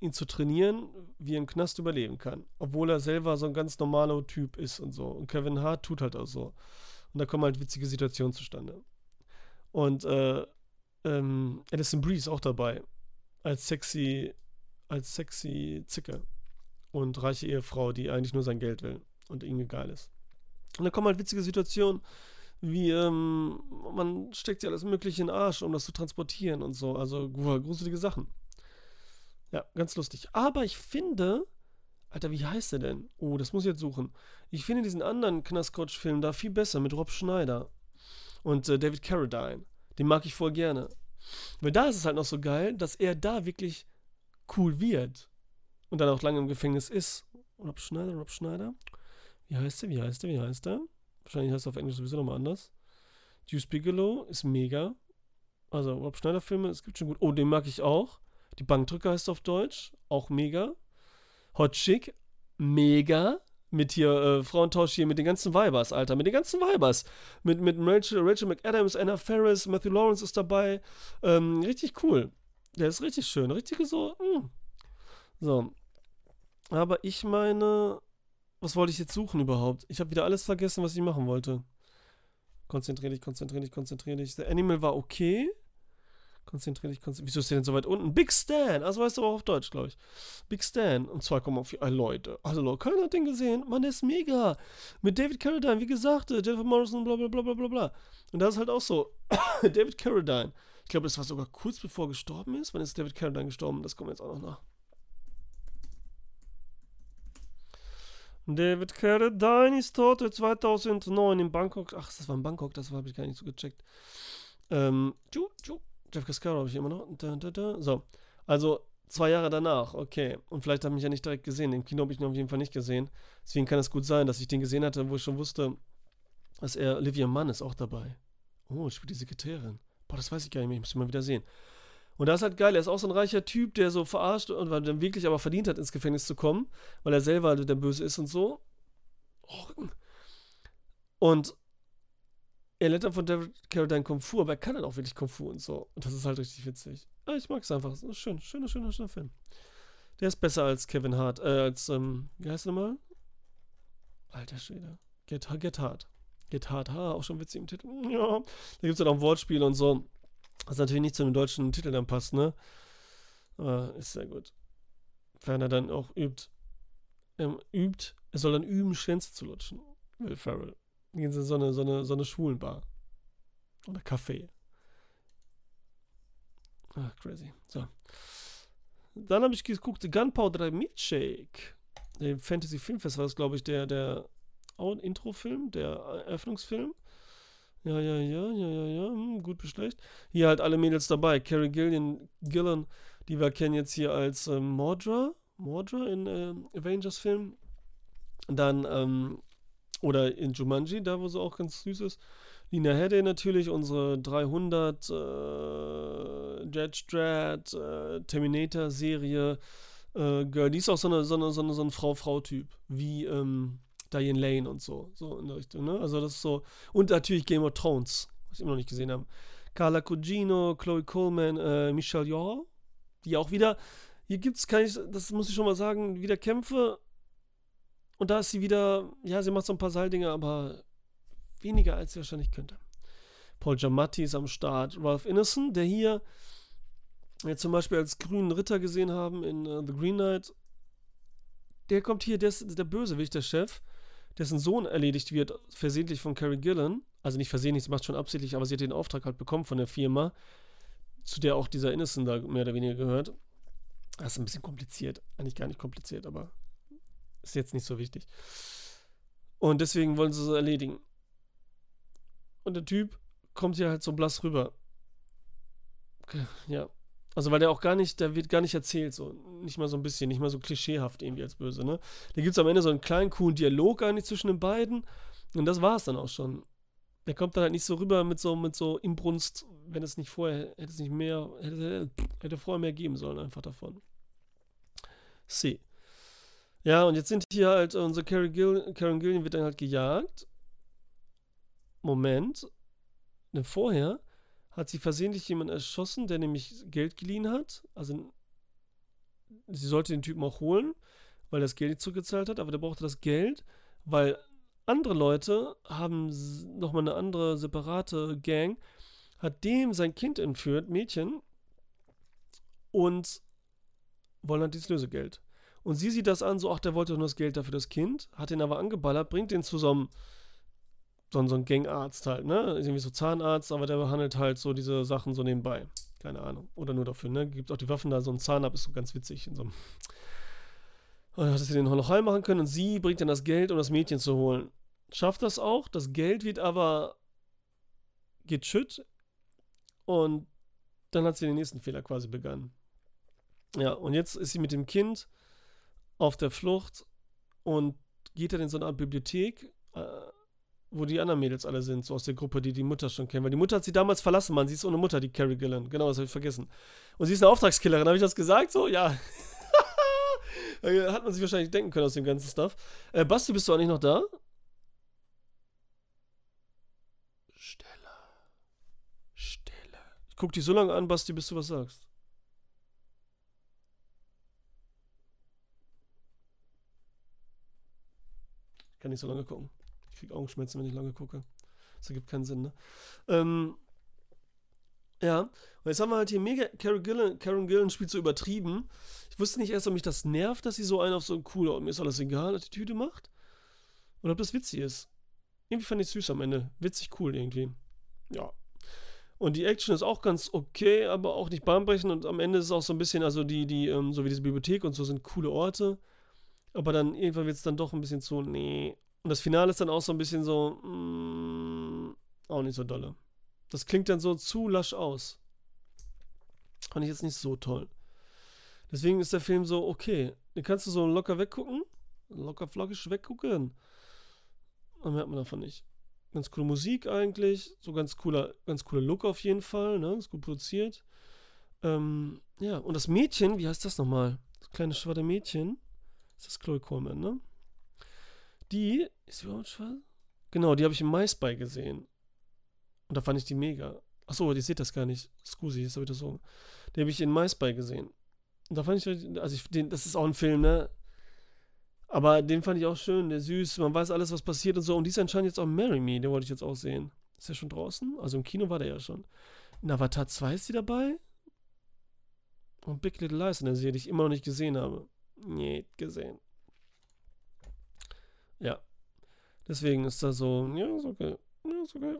ihn zu trainieren, wie er im Knast überleben kann. Obwohl er selber so ein ganz normaler Typ ist und so. Und Kevin Hart tut halt auch so. Und da kommen halt witzige Situationen zustande. Und äh, ähm, Addison Brie ist auch dabei. Als sexy, als sexy Zicke. Und reiche Ehefrau, die eigentlich nur sein Geld will und irgendwie geil ist. Und da kommen halt witzige Situationen wie ähm, man steckt sich alles Mögliche in den Arsch, um das zu transportieren und so. Also gruselige Sachen. Ja, ganz lustig. Aber ich finde, Alter, wie heißt der denn? Oh, das muss ich jetzt suchen. Ich finde diesen anderen Knastcoach-Film da viel besser mit Rob Schneider und äh, David Carradine. Den mag ich voll gerne. Weil da ist es halt noch so geil, dass er da wirklich cool wird. Und dann auch lange im Gefängnis ist. Rob Schneider, Rob Schneider. Wie heißt der? Wie heißt der? Wie heißt der? Wahrscheinlich heißt es auf Englisch sowieso nochmal anders. Juice Bigelow ist mega. Also Rob Schneider Filme, es gibt schon gut. Oh, den mag ich auch. Die Bankdrücker heißt auf Deutsch, auch mega. Hot Chick, mega. Mit hier äh, Frauentausch hier mit den ganzen Vibers, Alter. Mit den ganzen Vibers. Mit, mit Rachel, Rachel McAdams, Anna Ferris, Matthew Lawrence ist dabei. Ähm, richtig cool. Der ist richtig schön. Richtig so. Mh. So. Aber ich meine, was wollte ich jetzt suchen überhaupt? Ich habe wieder alles vergessen, was ich machen wollte. Konzentrier dich, konzentrier dich, konzentrier dich. Der Animal war okay. Konzentrier dich, konzentrier dich. Wieso ist der denn so weit unten? Big Stan. Also weißt du auch auf Deutsch, glaube ich. Big Stan. Und 2,4. Ah, Leute. Also, keiner hat den gesehen. Mann, der ist mega. Mit David Carradine, wie gesagt, äh, Jennifer Morrison, bla bla bla bla bla bla. Und das ist halt auch so. (coughs) David Carradine. Ich glaube, das war sogar kurz bevor er gestorben ist. Wann ist David Carradine gestorben? Das kommt jetzt auch noch nach. David Carradine ist tot 2009 in Bangkok. Ach, das war in Bangkok, das habe ich gar nicht so gecheckt. Ähm, tschu, tschu. Jeff Cascaro habe ich immer noch. Da, da, da. So, also zwei Jahre danach, okay. Und vielleicht habe ich mich ja nicht direkt gesehen. Im Kino habe ich ihn auf jeden Fall nicht gesehen. Deswegen kann es gut sein, dass ich den gesehen hatte, wo ich schon wusste, dass er, Olivia Mann ist auch dabei. Oh, ich spiele die Sekretärin. Boah, das weiß ich gar nicht mehr. Ich muss ihn mal wieder sehen. Und das ist halt geil. Er ist auch so ein reicher Typ, der so verarscht und dann wirklich aber verdient hat, ins Gefängnis zu kommen, weil er selber der Böse ist und so. Und er lernt dann von David Carradine Kung Fu, aber er kann dann auch wirklich Kung Fu und so. Und das ist halt richtig witzig. Ich mag es einfach. Schön, schöner, schöner, schöner Film. Der ist besser als Kevin Hart, äh, als, ähm, wie heißt er nochmal? Alter Schwede. Get, Get Hard. Get Hard, ha, auch schon witzig im Titel. Ja. Da gibt es dann auch Wortspiele und so. Was natürlich nicht zu dem deutschen Titel dann passt, ne? Aber ist sehr gut. Wenn er dann auch übt, ähm, übt, er soll dann üben, Schwänze zu lutschen. Will Ferrell. Gehen sie in so eine, so eine, so eine Schwulenbar. Oder Café. Ach, crazy. So. Dann habe ich geguckt, Gunpowder Milkshake. Der Fantasy Filmfest war das, glaube ich, der, der Intro-Film, der Eröffnungsfilm. Ja, ja, ja, ja, ja, ja, hm, gut bis schlecht. Hier halt alle Mädels dabei. Carrie Gillian, Gillan, die wir kennen jetzt hier als ähm, Mordra, Mordra in äh, Avengers-Film. Dann, ähm, oder in Jumanji, da wo sie auch ganz süß ist. Lina Headey natürlich, unsere 300 äh, Jet Strat, äh, Terminator-Serie. Äh, Girl, die ist auch so eine, so eine, so eine, so ein Frau-Frau-Typ, wie, ähm, Diane Lane und so. So in der Richtung, ne? Also das ist so. Und natürlich Game of Thrones, was ich immer noch nicht gesehen habe. Carla Cugino, Chloe Coleman, äh, Michelle Yeoh, die auch wieder. Hier gibt es, kann ich, das muss ich schon mal sagen, wieder Kämpfe. Und da ist sie wieder, ja, sie macht so ein paar Seildinge, aber weniger als sie wahrscheinlich könnte. Paul Giamatti ist am Start. Ralph Innocent, der hier wir zum Beispiel als grünen Ritter gesehen haben in uh, The Green Knight, der kommt hier, der ist der Bösewicht, der Chef, dessen Sohn erledigt wird, versehentlich von Carrie Gillen. Also nicht versehentlich, sie macht schon absichtlich, aber sie hat den Auftrag halt bekommen von der Firma, zu der auch dieser Innocent da mehr oder weniger gehört. Das ist ein bisschen kompliziert. Eigentlich gar nicht kompliziert, aber ist jetzt nicht so wichtig. Und deswegen wollen sie es erledigen. Und der Typ kommt hier halt so blass rüber. Ja. Also, weil der auch gar nicht, der wird gar nicht erzählt, so. Nicht mal so ein bisschen, nicht mal so klischeehaft irgendwie als böse, ne? Da gibt es am Ende so einen kleinen, coolen Dialog eigentlich zwischen den beiden. Und das war es dann auch schon. Der kommt dann halt nicht so rüber mit so, mit so Inbrunst, wenn es nicht vorher, hätte es nicht mehr, hätte, hätte vorher mehr geben sollen, einfach davon. C. Ja, und jetzt sind hier halt unsere Karen, Gill, Karen Gillian wird dann halt gejagt. Moment. Denn vorher hat sie versehentlich jemanden erschossen, der nämlich Geld geliehen hat. Also sie sollte den Typen auch holen, weil er das Geld nicht zurückgezahlt hat, aber der brauchte das Geld, weil andere Leute haben nochmal eine andere separate Gang, hat dem sein Kind entführt, Mädchen, und wollen halt dieses Lösegeld. Und sie sieht das an, so, ach, der wollte nur das Geld dafür das Kind, hat ihn aber angeballert, bringt den zu so so, so ein Gangarzt halt, ne? Irgendwie so Zahnarzt, aber der behandelt halt so diese Sachen so nebenbei. Keine Ahnung. Oder nur dafür, ne? Gibt auch die Waffen da, so ein Zahnab ist so ganz witzig in so einem. Und dann hat sie den noch heil machen können und sie bringt dann das Geld, um das Mädchen zu holen. Schafft das auch. Das Geld wird aber geht schütt und dann hat sie den nächsten Fehler quasi begangen. Ja, und jetzt ist sie mit dem Kind auf der Flucht und geht dann in so eine Art Bibliothek, äh, wo die anderen Mädels alle sind, so aus der Gruppe, die die Mutter schon kennen. Weil die Mutter hat sie damals verlassen, Mann. Sie ist ohne Mutter, die Carrie Gillen. Genau, das habe ich vergessen. Und sie ist eine Auftragskillerin. Habe ich das gesagt? So? Ja. (laughs) hat man sich wahrscheinlich denken können aus dem ganzen Stuff. Äh, Basti, bist du eigentlich noch da? Stille. Stille. Ich guck dich so lange an, Basti, bis du was sagst. Kann nicht so lange gucken. Kriege Augenschmerzen, wenn ich lange gucke. Das ergibt keinen Sinn, ne? Ähm, ja, und jetzt haben wir halt hier mega. Karen Gillen, Karen Gillen spielt so übertrieben. Ich wusste nicht erst, ob mich das nervt, dass sie so einen auf so ein cooler, mir ist alles egal, Attitüde macht. Oder ob das witzig ist. Irgendwie fand ich süß am Ende. Witzig cool irgendwie. Ja. Und die Action ist auch ganz okay, aber auch nicht bahnbrechend. Und am Ende ist es auch so ein bisschen, also die, die, ähm, so wie diese Bibliothek und so sind coole Orte. Aber dann irgendwann wird es dann doch ein bisschen zu, nee, und das Finale ist dann auch so ein bisschen so, mm, auch nicht so dolle. Das klingt dann so zu lasch aus. Fand ich jetzt nicht so toll. Deswegen ist der Film so, okay, den kannst du so locker weggucken, locker flockisch weggucken. Dann merkt man davon nicht. Ganz coole Musik eigentlich, so ganz cooler, ganz cooler Look auf jeden Fall, ne? Ist gut produziert. Ähm, ja, und das Mädchen, wie heißt das nochmal? Das kleine schwarze Mädchen. Das ist Chloe Coleman, ne? Die, ist sie überhaupt schwarz? Genau, die habe ich im MySpy gesehen. Und da fand ich die mega. Achso, ihr seht das gar nicht. Scusi, ist wieder so. Die habe ich in MySpy gesehen. Und da fand ich, also ich, den, das ist auch ein Film, ne? Aber den fand ich auch schön, der süß, man weiß alles, was passiert und so. Und die ist anscheinend jetzt auch Marry Me, den wollte ich jetzt auch sehen. Ist der schon draußen? Also im Kino war der ja schon. In Avatar 2 ist die dabei? Und Big Little Lies in der Serie, die ich immer noch nicht gesehen habe. Nee, gesehen. Ja. Deswegen ist das so, ja, ist okay. Ja, ist okay.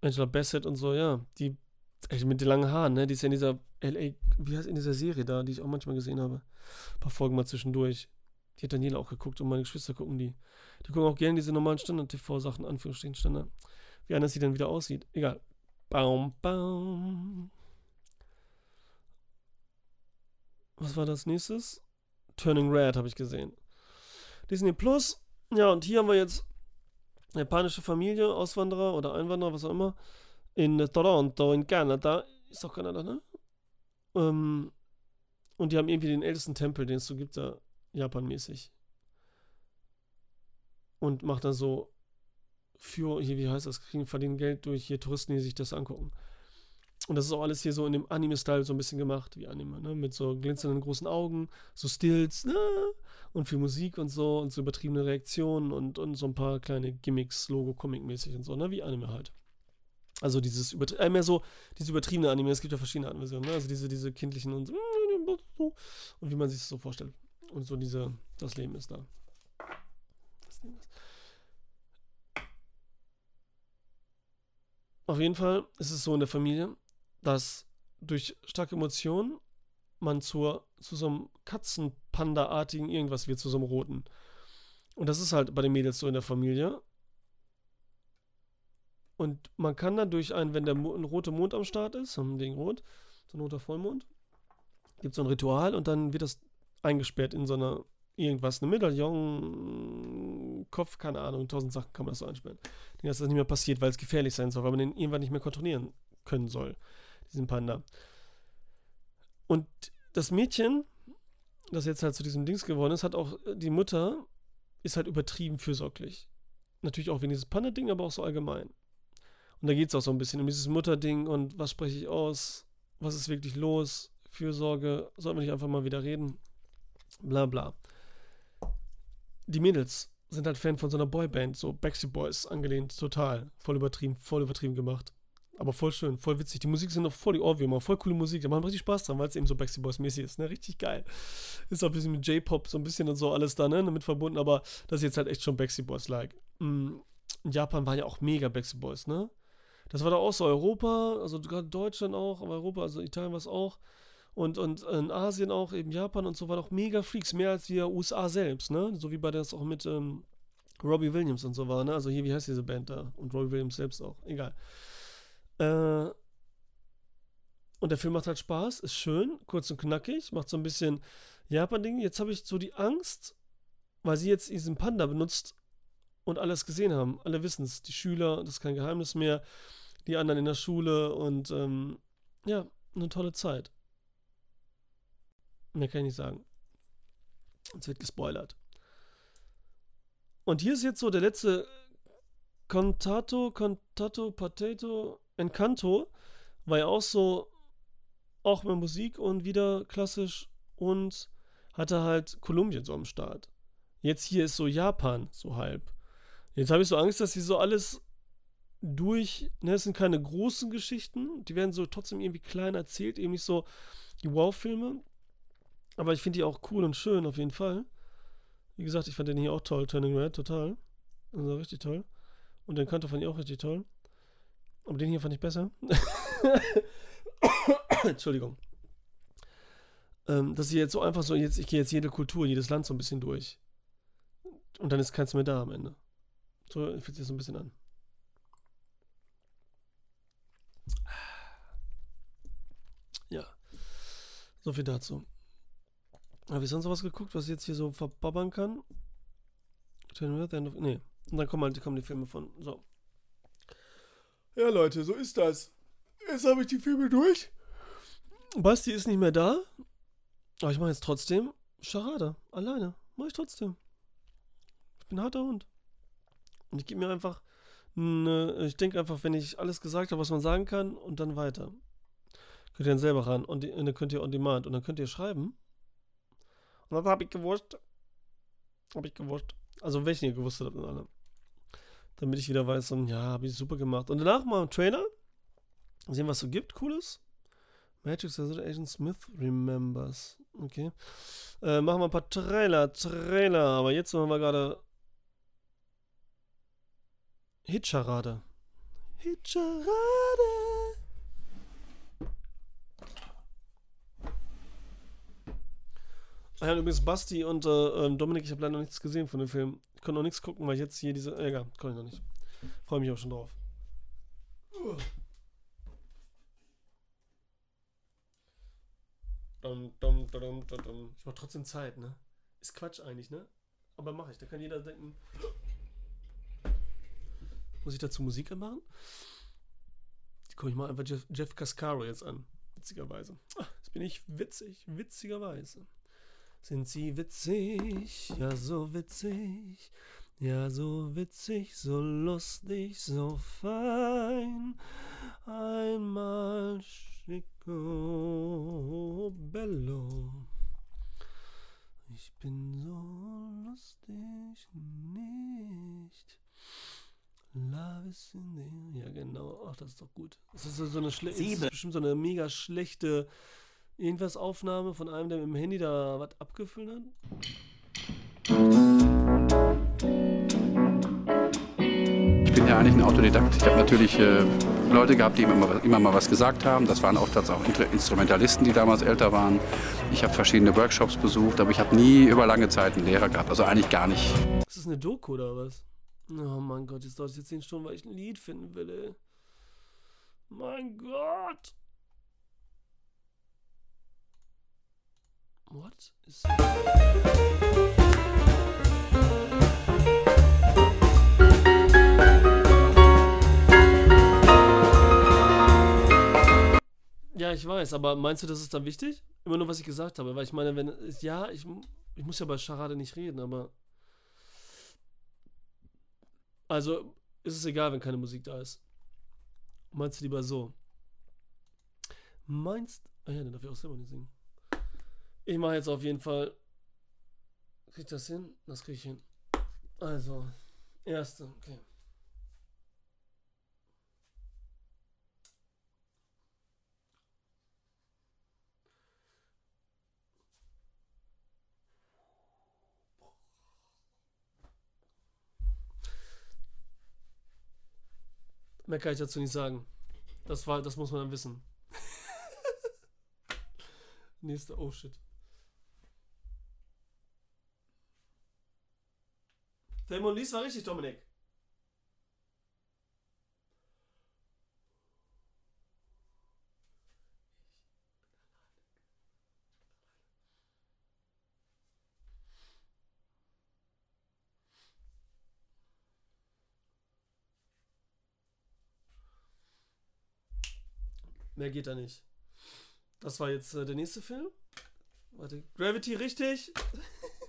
Angela Bassett und so, ja. Die, echt mit den langen Haaren, ne? Die ist ja in dieser LA, wie heißt in dieser Serie da, die ich auch manchmal gesehen habe. Ein paar Folgen mal zwischendurch. Die hat Daniela auch geguckt und meine Geschwister gucken die. Die gucken auch gerne diese normalen Standard-TV-Sachen, Anführungsstrichen Standard. Wie anders sie dann wieder aussieht. Egal. Baum, baum. Was war das nächstes? Turning Red habe ich gesehen. Disney Plus ja, und hier haben wir jetzt japanische Familie, Auswanderer oder Einwanderer, was auch immer, in Toronto, in Kanada. Ist doch Kanada, ne? Ähm, und die haben irgendwie den ältesten Tempel, den es so gibt, da japanmäßig. Und macht dann so für, hier, wie heißt das, kriegen, verdienen Geld durch hier Touristen, die sich das angucken. Und das ist auch alles hier so in dem Anime-Style so ein bisschen gemacht, wie Anime, ne? Mit so glänzenden großen Augen, so Stills, ne? Und viel Musik und so und so übertriebene Reaktionen und, und so ein paar kleine Gimmicks, Logo-Comic-mäßig und so, ne? Wie Anime halt. Also dieses übertrie äh, mehr so, diese übertriebene Anime, es gibt ja verschiedene Versionen, ne? Also diese, diese kindlichen und so, und wie man sich das so vorstellt. Und so diese, das Leben ist da. Das Leben ist. Auf jeden Fall ist es so in der Familie, dass durch starke Emotionen man zur, zu so einem Katzenpanda-artigen irgendwas wird, zu so einem roten. Und das ist halt bei den Mädels so in der Familie. Und man kann dann durch einen, wenn der Mo ein roter Mond am Start ist, so ein rot, so ein roter Vollmond, gibt es so ein Ritual und dann wird das eingesperrt in so einer irgendwas, eine Medaillon, Kopf, keine Ahnung, tausend Sachen kann man das so einsperren. Dass das nicht mehr passiert, weil es gefährlich sein soll, weil man den irgendwann nicht mehr kontrollieren können soll, diesen Panda. Und das Mädchen, das jetzt halt zu diesem Dings geworden ist, hat auch, die Mutter ist halt übertrieben fürsorglich. Natürlich auch wegen dieses Panda-Ding, aber auch so allgemein. Und da geht es auch so ein bisschen um dieses Mutterding und was spreche ich aus, was ist wirklich los, Fürsorge, sollten wir nicht einfach mal wieder reden, bla bla. Die Mädels sind halt Fan von so einer Boyband, so Backstreet Boys angelehnt, total. Voll übertrieben, voll übertrieben gemacht. Aber voll schön, voll witzig. Die Musik sind auch voll die Ohrwürmer, voll coole Musik. Da machen richtig Spaß dran, weil es eben so Backstreet Boys mäßig ist, ne? Richtig geil. Ist auch ein bisschen mit J-Pop so ein bisschen und so alles da, ne? Damit verbunden, aber das ist jetzt halt echt schon Backstreet Boys-like. Mm, in Japan waren ja auch mega Backstreet Boys, ne? Das war da auch so Europa, also gerade Deutschland auch, aber Europa, also Italien war es auch. Und, und in Asien auch, eben Japan und so, waren auch mega Freaks, mehr als die USA selbst, ne? So wie bei das auch mit ähm, Robbie Williams und so war, ne? Also hier, wie heißt diese Band da? Und Robbie Williams selbst auch, egal. Äh, und der Film macht halt Spaß, ist schön, kurz und knackig, macht so ein bisschen Japan-Ding. Jetzt habe ich so die Angst, weil sie jetzt diesen Panda benutzt und alles gesehen haben. Alle wissen es, die Schüler, das ist kein Geheimnis mehr, die anderen in der Schule und ähm, ja, eine tolle Zeit. Mehr kann ich nicht sagen. Es wird gespoilert. Und hier ist jetzt so der letzte Contato, Contato, Potato, Encanto. War ja auch so, auch mit Musik und wieder klassisch und hatte halt Kolumbien so am Start. Jetzt hier ist so Japan, so halb. Jetzt habe ich so Angst, dass sie so alles durch, ne, es sind keine großen Geschichten, die werden so trotzdem irgendwie klein erzählt, eben nicht so die Wow-Filme, aber ich finde die auch cool und schön auf jeden Fall. Wie gesagt, ich fand den hier auch toll, Turning Red, total. Also richtig toll. Und den Kanto fand ich auch richtig toll. Aber den hier fand ich besser. (coughs) Entschuldigung. Ähm, dass ich jetzt so einfach so, jetzt, ich gehe jetzt jede Kultur, jedes Land so ein bisschen durch. Und dann ist keins mehr da am Ende. So fühlt sich so ein bisschen an. Ja. So viel dazu. Habe ich sonst was geguckt, was ich jetzt hier so verbabbern kann? Nee. Und dann kommen halt kommen die Filme von. So. Ja, Leute, so ist das. Jetzt habe ich die Filme durch. Basti ist nicht mehr da. Aber ich mache jetzt trotzdem Charade. Alleine. Mache ich trotzdem. Ich bin ein harter Hund. Und ich gebe mir einfach. Eine, ich denke einfach, wenn ich alles gesagt habe, was man sagen kann, und dann weiter. Könnt ihr dann selber ran. Und, dann könnt ihr on demand. Und dann könnt ihr schreiben. Und dann habe ich gewusst. Habe ich gewusst. Also welchen ihr gewusst habt alle. Damit ich wieder weiß, und ja, habe ich super gemacht. Und danach mal einen Trailer. Sehen, was es so gibt, cooles. Magic Agent Smith remembers. Okay. Äh, machen wir ein paar Trailer, Trailer. Aber jetzt machen wir gerade Hitcharade. Hitcharade. Ah ja, übrigens Basti und äh, ähm, Dominik, ich habe leider noch nichts gesehen von dem Film. Konnte noch nichts gucken, weil ich jetzt hier diese. Äh, egal, kann ich noch nicht. Freue mich auch schon drauf. Ich mache trotzdem Zeit, ne? Ist Quatsch eigentlich, ne? Aber mache ich. Da kann jeder denken. Muss ich dazu Musik anmachen? Die gucke ich mal einfach Jeff, Jeff Cascaro jetzt an. Witzigerweise. Ach, jetzt bin ich witzig. Witzigerweise. Sind sie witzig, ja so witzig, ja so witzig, so lustig, so fein. Einmal Chico Bello. Ich bin so lustig nicht. Love is in the... Ja, genau. Ach, das ist doch gut. Das ist so eine schlechte... Bestimmt so eine mega schlechte irgendwas Aufnahme von einem, der mit dem Handy da was abgefüllt hat. Ich bin ja eigentlich ein Autodidakt. Ich habe natürlich äh, Leute gehabt, die immer mal, immer mal was gesagt haben. Das waren auch Inter- Instrumentalisten, die damals älter waren. Ich habe verschiedene Workshops besucht, aber ich habe nie über lange Zeit einen Lehrer gehabt. Also eigentlich gar nicht. Ist das eine Doku oder was? Oh mein Gott, jetzt dauert es jetzt 10 Stunden, weil ich ein Lied finden will, ey. Mein Gott. What is... Ja, ich weiß, aber meinst du, das ist dann wichtig? Immer nur, was ich gesagt habe, weil ich meine, wenn ja, ich, ich muss ja bei Charade nicht reden, aber also ist es egal, wenn keine Musik da ist. Meinst du lieber so? Meinst Ah ja, dann darf ich auch selber nicht singen. Ich mache jetzt auf jeden Fall. Krieg ich das hin? Das krieg ich hin. Also, erste, okay. Mehr kann ich dazu nicht sagen. Das war, das muss man dann wissen. (laughs) Nächste, oh shit. Thelma Lies war richtig, Dominik. Mehr geht da nicht. Das war jetzt äh, der nächste Film. Warte, Gravity richtig.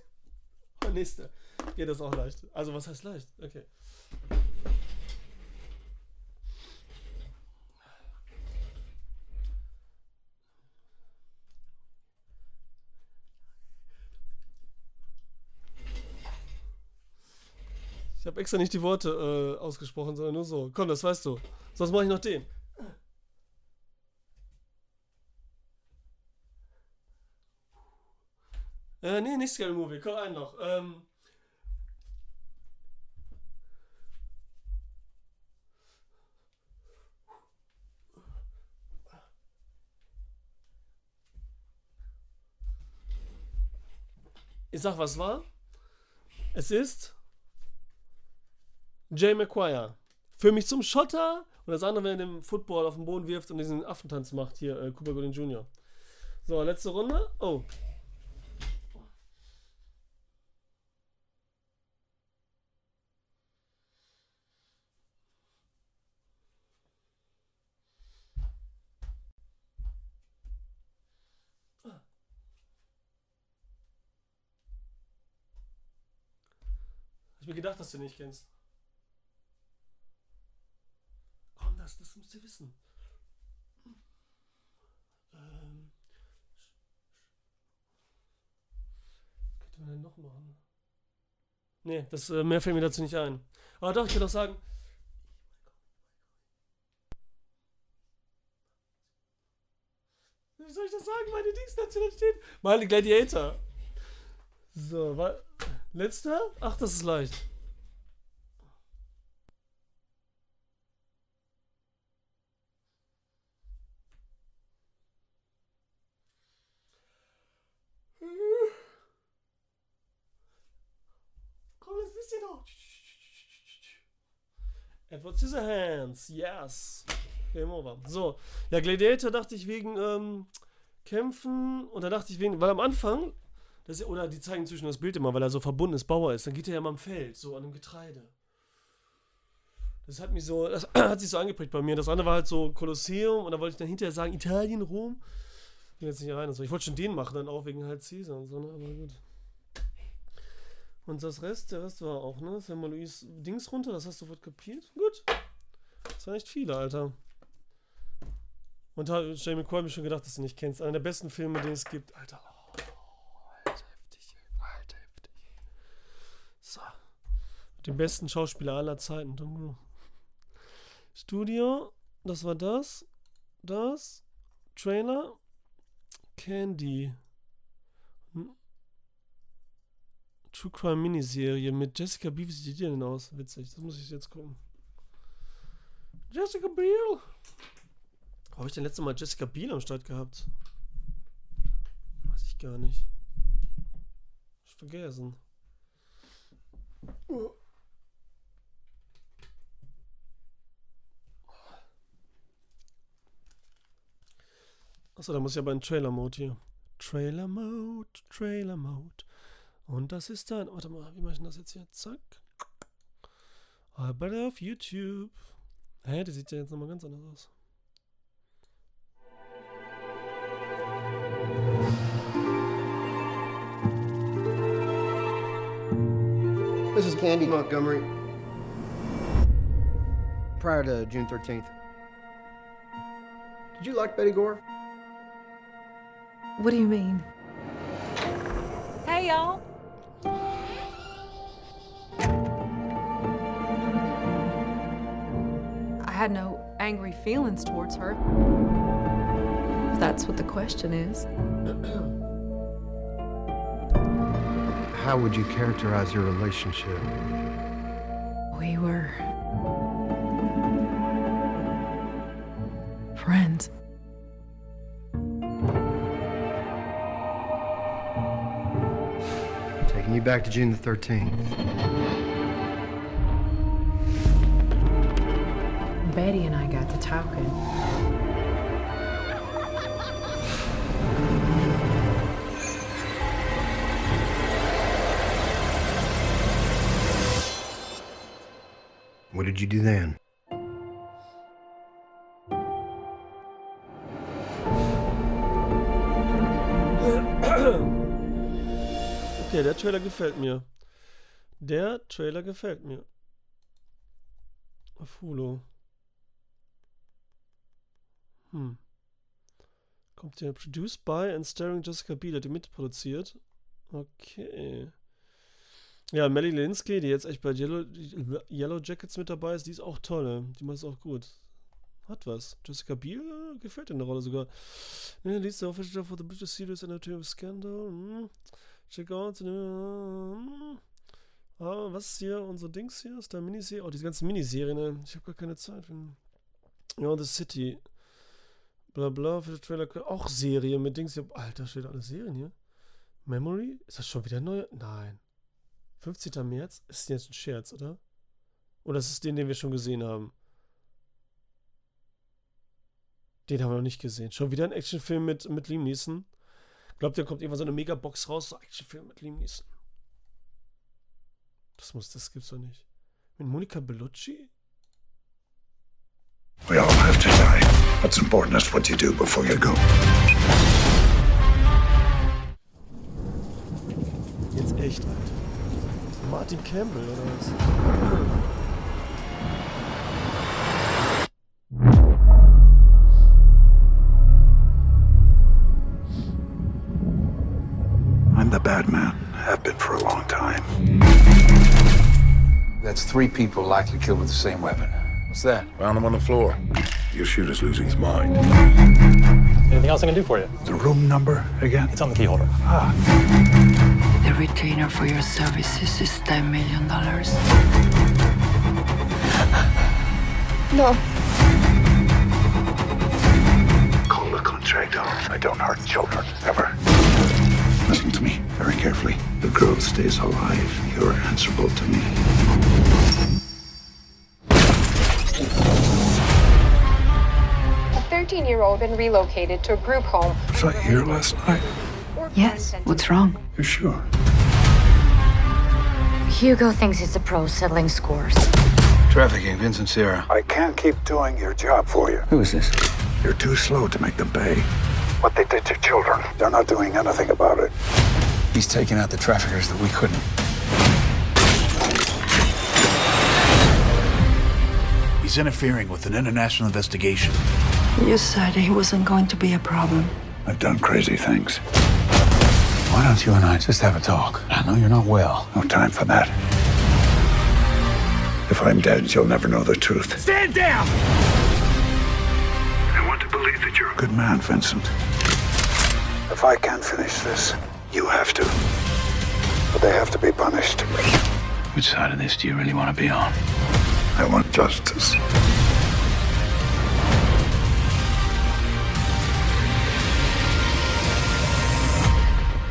(laughs) Und nächste. Geht das auch leicht. Also was heißt leicht? Okay. Ich habe extra nicht die Worte äh, ausgesprochen, sondern nur so. Komm, das weißt du. Sonst mache ich noch den. Äh, nee, nicht Scary Movie. Komm, einen noch. Ähm. Ich sag, was war? Es ist Jay McQuire. Für mich zum Schotter und das andere, wenn er den Football auf den Boden wirft und diesen Affentanz macht, hier, äh, Cooper Gooding Jr. So, letzte Runde. Oh. Ich mir gedacht, dass du nicht kennst. Komm, das, das musst du wissen. Ähm. Was könnte man denn noch machen? Nee, das, äh, mehr fällt mir dazu nicht ein. Aber doch, ich kann doch sagen. Wie soll ich das sagen? Meine Dienstnationalität? Meine Gladiator. So, wa letzter? Ach, das ist leicht. Komm, das wisst ihr doch. Edward Scissorhands, yes. Game over. So, ja, Gladiator dachte ich wegen ähm, Kämpfen und da dachte ich wegen, weil am Anfang, das oder die zeigen zwischen das Bild immer, weil er so verbunden ist, Bauer ist, dann geht er ja mal am Feld, so an dem Getreide. Das hat mich so, das (clears throat) hat sich so angeprägt bei mir. Das andere war halt so Kolosseum und da wollte ich dann hinterher sagen, Italien, Rom. Ging jetzt nicht rein. Ich wollte schon den machen, dann auch wegen halt Caesar und so, ne? Aber gut. Und das Rest, der Rest war auch, ne? Wenn mal Luis Dings runter, das hast du sofort kapiert. Gut. Das waren echt viele, Alter. Und da hat Jamie Coyle mir schon gedacht, dass du nicht kennst. Einer der besten Filme, den es gibt. Alter. Oh, Alter, heftig. Alter, heftig. So. Mit dem besten Schauspieler aller Zeiten, Studio, das war das. Das. Trailer. Candy. True Crime Miniserie mit Jessica Biel. Wie sieht die denn aus? Witzig, das muss ich jetzt gucken. Jessica Biel. Habe ich denn letzte Mal Jessica Biel am Start gehabt? Weiß ich gar nicht. Ich vergessen. Achso, da muss ich aber in Trailer Mode hier. Trailer Mode, Trailer Mode. Und das ist dann. Warte mal, wie mache ich denn das jetzt hier? Zack. Ah, Aber auf YouTube. Hä, der sieht ja jetzt nochmal ganz anders aus. This is Candy Montgomery. Prior to June 13th. Did you like Betty Gore? What do you mean? Had no angry feelings towards her. If that's what the question is. (clears throat) How would you characterize your relationship? We were. friends. Taking you back to June the 13th. Betty and I got to talking. What did you do then? Okay, der Trailer gefällt mir. Der Trailer gefällt mir. Auf Hulu. Hm. Kommt der Produced by and starring Jessica Biel, die mitproduziert. Okay. Ja, Melly Linsky, die jetzt echt bei Yellow, Yellow Jackets mit dabei ist, die ist auch toll. Die macht es auch gut. Hat was. Jessica Biel äh, gefällt in der Rolle sogar. Ja, liest der Official for the British Series Entertainment Scandal. Hm. Check out. Hm. Ah, was ist hier? Unser Dings hier? Ist da Miniserie? Oh, diese ganzen Miniserien, ne? Ich habe gar keine Zeit. Ja, The City. Bla bla, für den Trailer. Auch Serie mit Dings. Alter, steht alles Serien hier. Memory? Ist das schon wieder neu? Nein. 15. März? Ist jetzt ein Scherz, oder? Oder ist es den, den wir schon gesehen haben? Den haben wir noch nicht gesehen. Schon wieder ein Actionfilm mit, mit Liam Neeson. Glaubt ihr, kommt irgendwann so eine Megabox raus? So Actionfilm mit Liam Neeson. Das muss, das gibt's doch nicht. Mit Monica Bellucci? We all have to die. What's important is what you do before you go. Jetzt echt, Alter. Martin Campbell, oder was? I'm the bad man. Have been for a long time. That's three people likely killed with the same weapon. What's that? Found them on the floor. Your shooter's losing his mind. Anything else I can do for you? The room number again? It's on the key holder. Ah, The retainer for your services is $10 million. No. call the contract off. I don't hurt children, ever. Listen to me very carefully. The girl stays alive. You're answerable to me. 13 year old been relocated to a group home. Was I here last night? Yes, what's wrong? You're sure? Hugo thinks he's a pro settling scores. Trafficking, Vincent Sierra. I can't keep doing your job for you. Who is this? You're too slow to make them pay. What they did to children, they're not doing anything about it. He's taking out the traffickers that we couldn't. He's interfering with an international investigation. You said he wasn't going to be a problem. I've done crazy things. Why don't you and I just have a talk? I know you're not well. No time for that. If I'm dead, you'll never know the truth. Stand down! I want to believe that you're a good man, Vincent. If I can't finish this, you have to. But they have to be punished. Which side of this do you really want to be on? I want justice.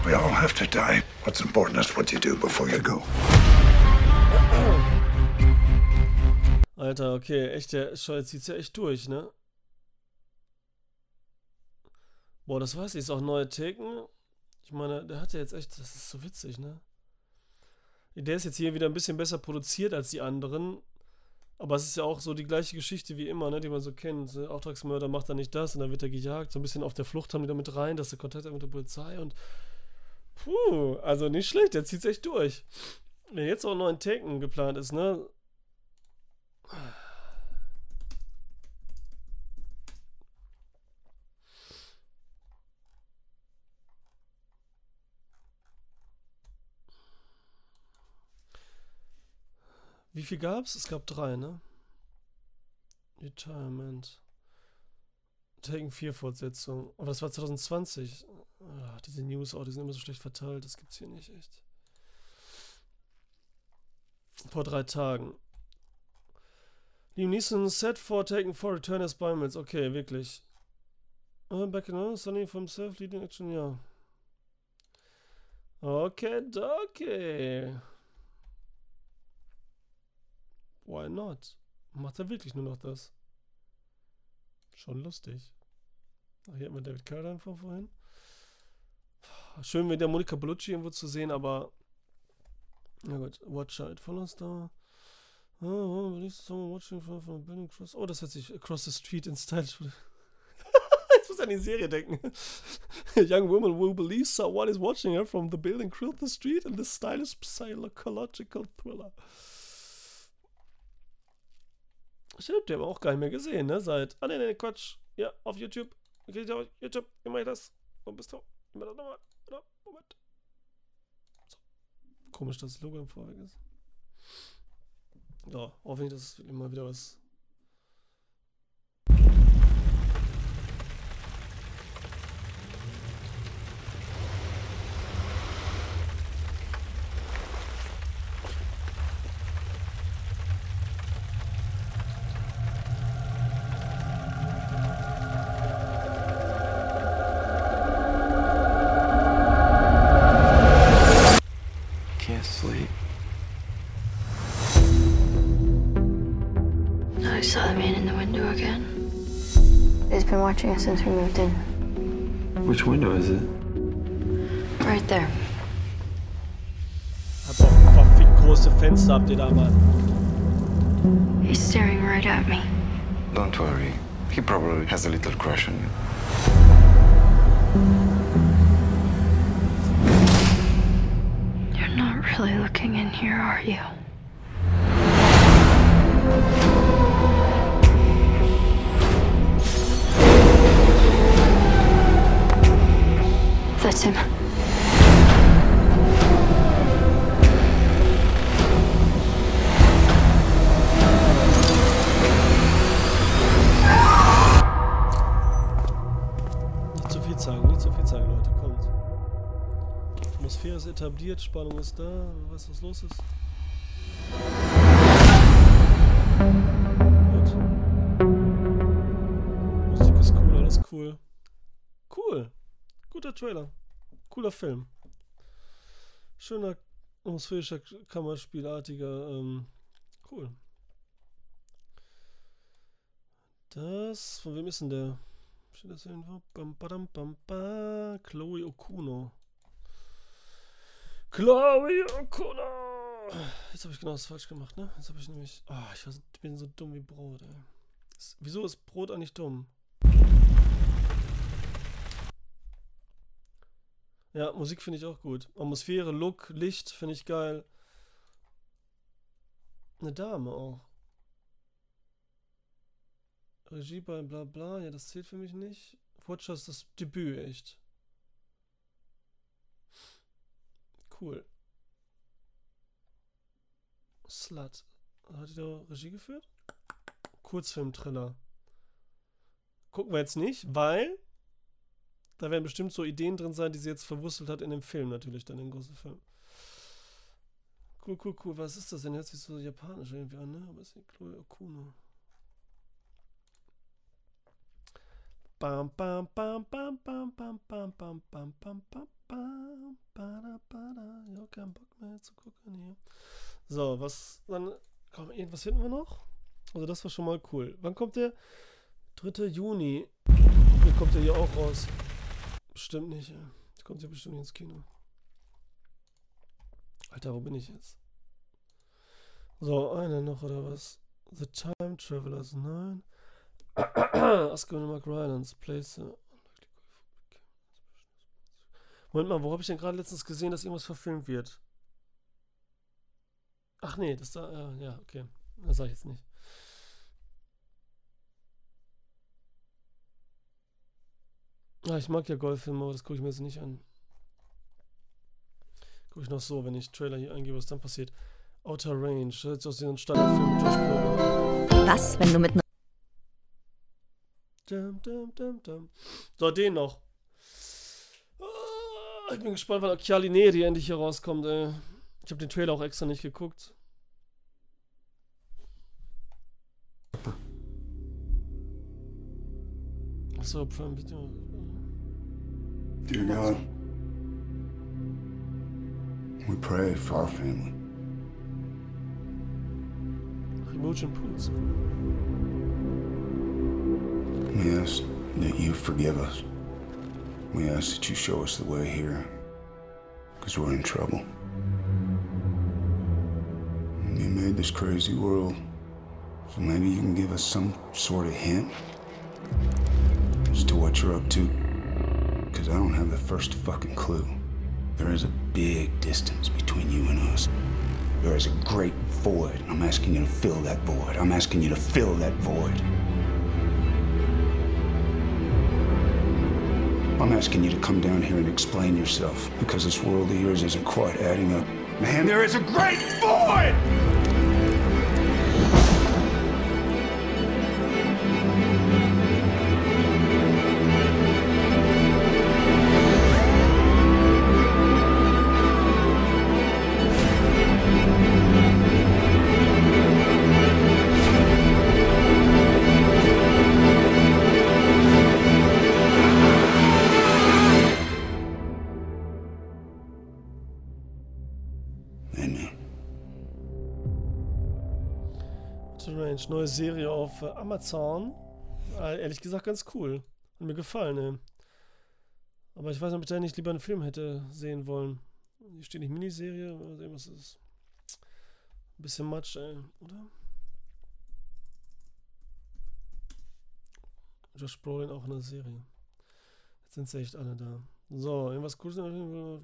We all have to die. What's important is what you do before you go. Alter, okay, echt, der Scheiß zieht's ja echt durch, ne? Boah, das weiß ich, ist auch neue Theken. Ich meine, der hat ja jetzt echt, das ist so witzig, ne? Der ist jetzt hier wieder ein bisschen besser produziert als die anderen. Aber es ist ja auch so die gleiche Geschichte wie immer, ne, die man so kennt. Der Auftragsmörder macht dann nicht das und dann wird er gejagt. So ein bisschen auf der Flucht haben die damit rein, dass er Kontakt hat mit der Polizei und Puh, also nicht schlecht, der zieht's echt durch. Wenn jetzt auch noch ein Taken geplant ist, ne? Wie viel gab's? Es gab drei, ne? Retirement. Taken 4 Fortsetzung. Aber das war 2020. Ach, diese News, oh, die sind immer so schlecht verteilt. Das gibt's hier nicht, echt. Vor drei Tagen. Liam Neeson set for taking for return as Bimals. Okay, wirklich. Uh, back in uh, Sunny from self leading action, ja. Okay, okay. Why not? Macht er wirklich nur noch das? Schon lustig. Ach, hier hat man David Carradine von vorhin. Schön mit der Monika Bellucci irgendwo zu sehen, aber. Na gut, Watcher, it follows da. Oh, oh. Oh, das hört sich across the street in style. (laughs) Jetzt muss ich an die Serie denken. A (laughs) young woman who believes someone is watching her from the building across the street in this stylish psychological thriller. Stimmt, den haben wir auch gar nicht mehr gesehen, ne? Seit. Ah, ne, ne, Quatsch. Ja, auf YouTube. Okay, auf YouTube. Ich das? Bist du? Wie mache das nochmal? Oder? Moment. So. Komisch, dass das Logo im Vorweg ist. Ja, hoffentlich, dass immer wieder was. Watching us since we moved in. Which window is it? Right there. Hab auch verfickt große Fenster habt ihr da, Mann. He's staring right at me. Don't worry. He probably has a little crush on you. You're not really looking in here, are you? Him. Nicht zu viel sagen, nicht zu viel sagen, Leute, kommt. Atmosphäre ist etabliert, Spannung ist da, weiß, was los ist. Gut. Musik ist cool, alles cool. Cool. Guter Trailer. Cooler Film. Schöner atmosphärischer Kammerspielartiger. Ähm, cool. Das, von wem ist denn der? Steht das irgendwo? Bam, badam, bam, ba. Chloe Okuno. Chloe Okuno! Jetzt habe ich genau das falsch gemacht, ne? Jetzt habe ich nämlich. Ah, ich bin so dumm wie Brot, ey. Wieso ist Brot eigentlich dumm? Ja, Musik finde ich auch gut. Atmosphäre, Look, Licht finde ich geil. Eine Dame auch. Regie bei bla bla, ja, das zählt für mich nicht. Watcher ist das Debüt, echt. Cool. Slut. Hat die da Regie geführt? Kurzfilm-Thriller. Gucken wir jetzt nicht, weil da werden bestimmt so Ideen drin sein, die sie jetzt verwurstelt hat in dem Film natürlich, dann im großen Film. Cool, cool, cool. Was ist das denn? Hört sich so japanisch irgendwie an, ne? Aber ist nicht Chloe Okuno. Bam, bam, bam, bam, bam, bam, bam, bam, bam, bam, bam, bam, bada, bada. Ja, kein Bock mehr zu gucken hier. So, was, dann, komm, irgendwas finden wir noch? Also das war schon mal cool. Wann kommt der? 3. Juni. Hier kommt der hier auch raus. Bestimmt nicht. Das kommt ja bestimmt nicht ins Kino. Alter, wo bin ich jetzt? So, eine noch oder was? The Time Travelers, nein. (coughs) Und Mark Rylance, Place. Moment mal, wo habe ich denn gerade letztens gesehen, dass irgendwas verfilmt wird? Ach nee, das da, ja, ja okay. Das sage ich jetzt nicht. Ah, ich mag ja Golffilme, aber das gucke ich mir jetzt nicht an. Gucke ich noch so, wenn ich Trailer hier eingebe, was dann passiert. Outer Range, das ist jetzt aus diesem Standardfilm mit Josh Brolin. Was, wenn du mit Dum, dum, dum, dum. So, den noch. Ah, Ich bin gespannt, wann Chiali Neri endlich hier rauskommt, ey. Ich habe den Trailer auch extra nicht geguckt. Achso, Prime Video. Dear God, we pray for our family. We ask that you forgive us. We ask that you show us the way here, because we're in trouble. You made this crazy world, so maybe you can give us some sort of hint as to what you're up to, because I don't have the first fucking clue. There is a big distance between you and us. There is a great void. I'm asking you to fill that void. I'm asking you to fill that void. I'm asking you to come down here and explain yourself because this world of yours isn't quite adding up. Man, there is a great void! Neue Serie auf äh, Amazon. Äh, ehrlich gesagt ganz cool. Hat mir gefallen, ey. Aber ich weiß nicht, ob ich da nicht lieber einen Film hätte sehen wollen. Hier steht nicht Miniserie, mal sehen, was ist. Ein bisschen Matsch, ey, oder? Josh Brolin auch in der Serie. Jetzt sind sie echt alle da. So, irgendwas Cooles Dodge.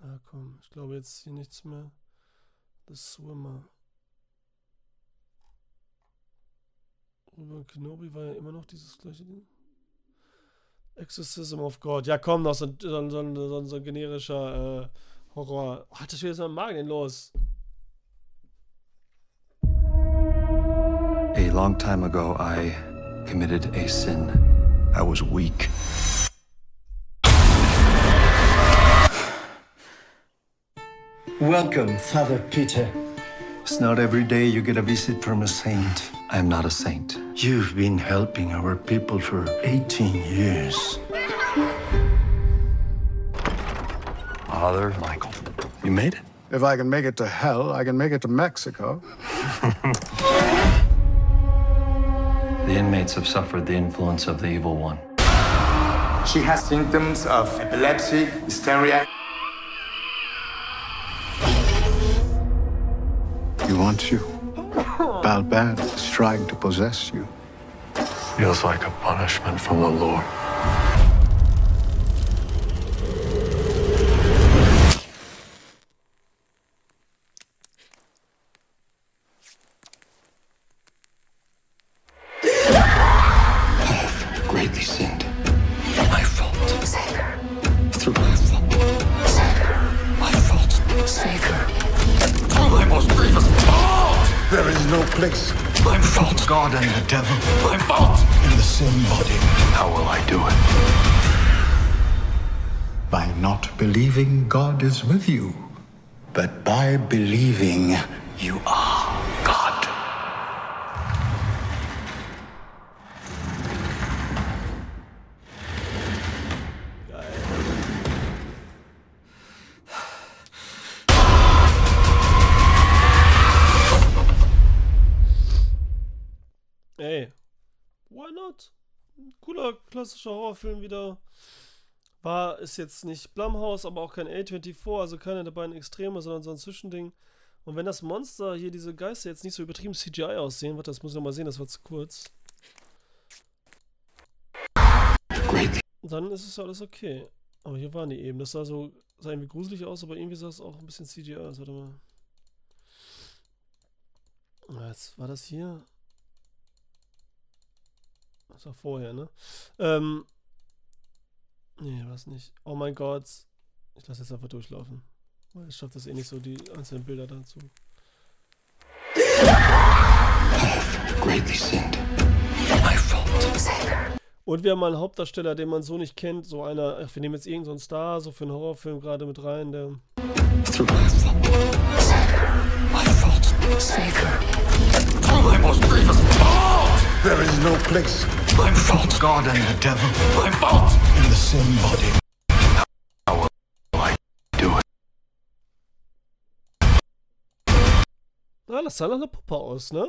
Ah, komm, ich glaube jetzt hier nichts mehr. The Swimmer. Über Kenobi war ja immer noch dieses gleiche Ding. Exorcism of God. Ja, komm, noch so, ein- so, ein- so, ein- so, ein- generischer äh, Horror. Oh, das wieder so ein Magen denn los? A long time ago, I committed a sin. I was weak. Welcome, Father Peter. It's not every day you get a visit from a saint. I am not a saint. You've been helping our people for 18 years. Father Michael, you made it. If I can make it to hell, I can make it to Mexico. (laughs) The inmates have suffered the influence of the evil one. She has symptoms of epilepsy, hysteria. Wants you. Balbad is trying to possess you. Feels like a punishment from the Lord. God is with you, but by believing you are God. Ey, why not? Cooler klassischer Horrorfilm wieder. War, ist jetzt nicht Blumhouse, aber auch kein A24, also keine der beiden Extreme, sondern so ein Zwischending. Und wenn das Monster hier, diese Geister jetzt nicht so übertrieben CGI aussehen, warte, das muss ich noch mal sehen, das war zu kurz. Dann ist es ja alles okay. Aber hier waren die eben. Das sah so, sah irgendwie gruselig aus, aber irgendwie sah es auch ein bisschen CGI aus. Warte mal. Jetzt war das hier. Das war vorher, ne? Ähm. Nee, was nicht. Oh mein Gott. Ich lasse jetzt einfach durchlaufen. Ich schaffe das eh nicht so, die einzelnen Bilder dazu. Und wir haben mal einen Hauptdarsteller, den man so nicht kennt. So einer, wir nehmen jetzt irgendeinen so Star, so für einen Horrorfilm gerade mit rein, der. Fault. There is no place. My fault. God and the devil. My fault. In the same body. How will I do it? Das sah nach einer Puppe aus, ne?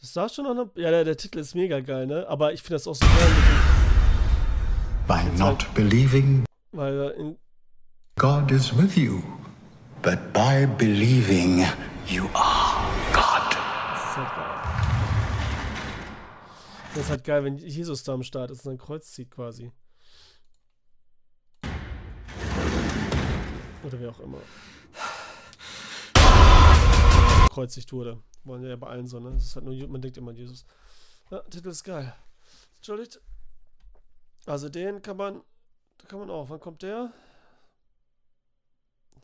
Das sah schon nach einer. Ja, der, der Titel ist mega geil, ne? Aber ich finde das auch so geil. By not believing Weil in, God is with you, but by believing you are God. das ist halt geil. Das ist halt geil, wenn Jesus da am Start ist und sein Kreuz zieht quasi. Oder wie auch immer. Kreuzigt wurde. Wollen ja bei allen so, ne? Das ist halt nur, man denkt immer an Jesus. Ja, Titel ist geil. Entschuldigt. Also den kann man, da kann man auch. Wann kommt der?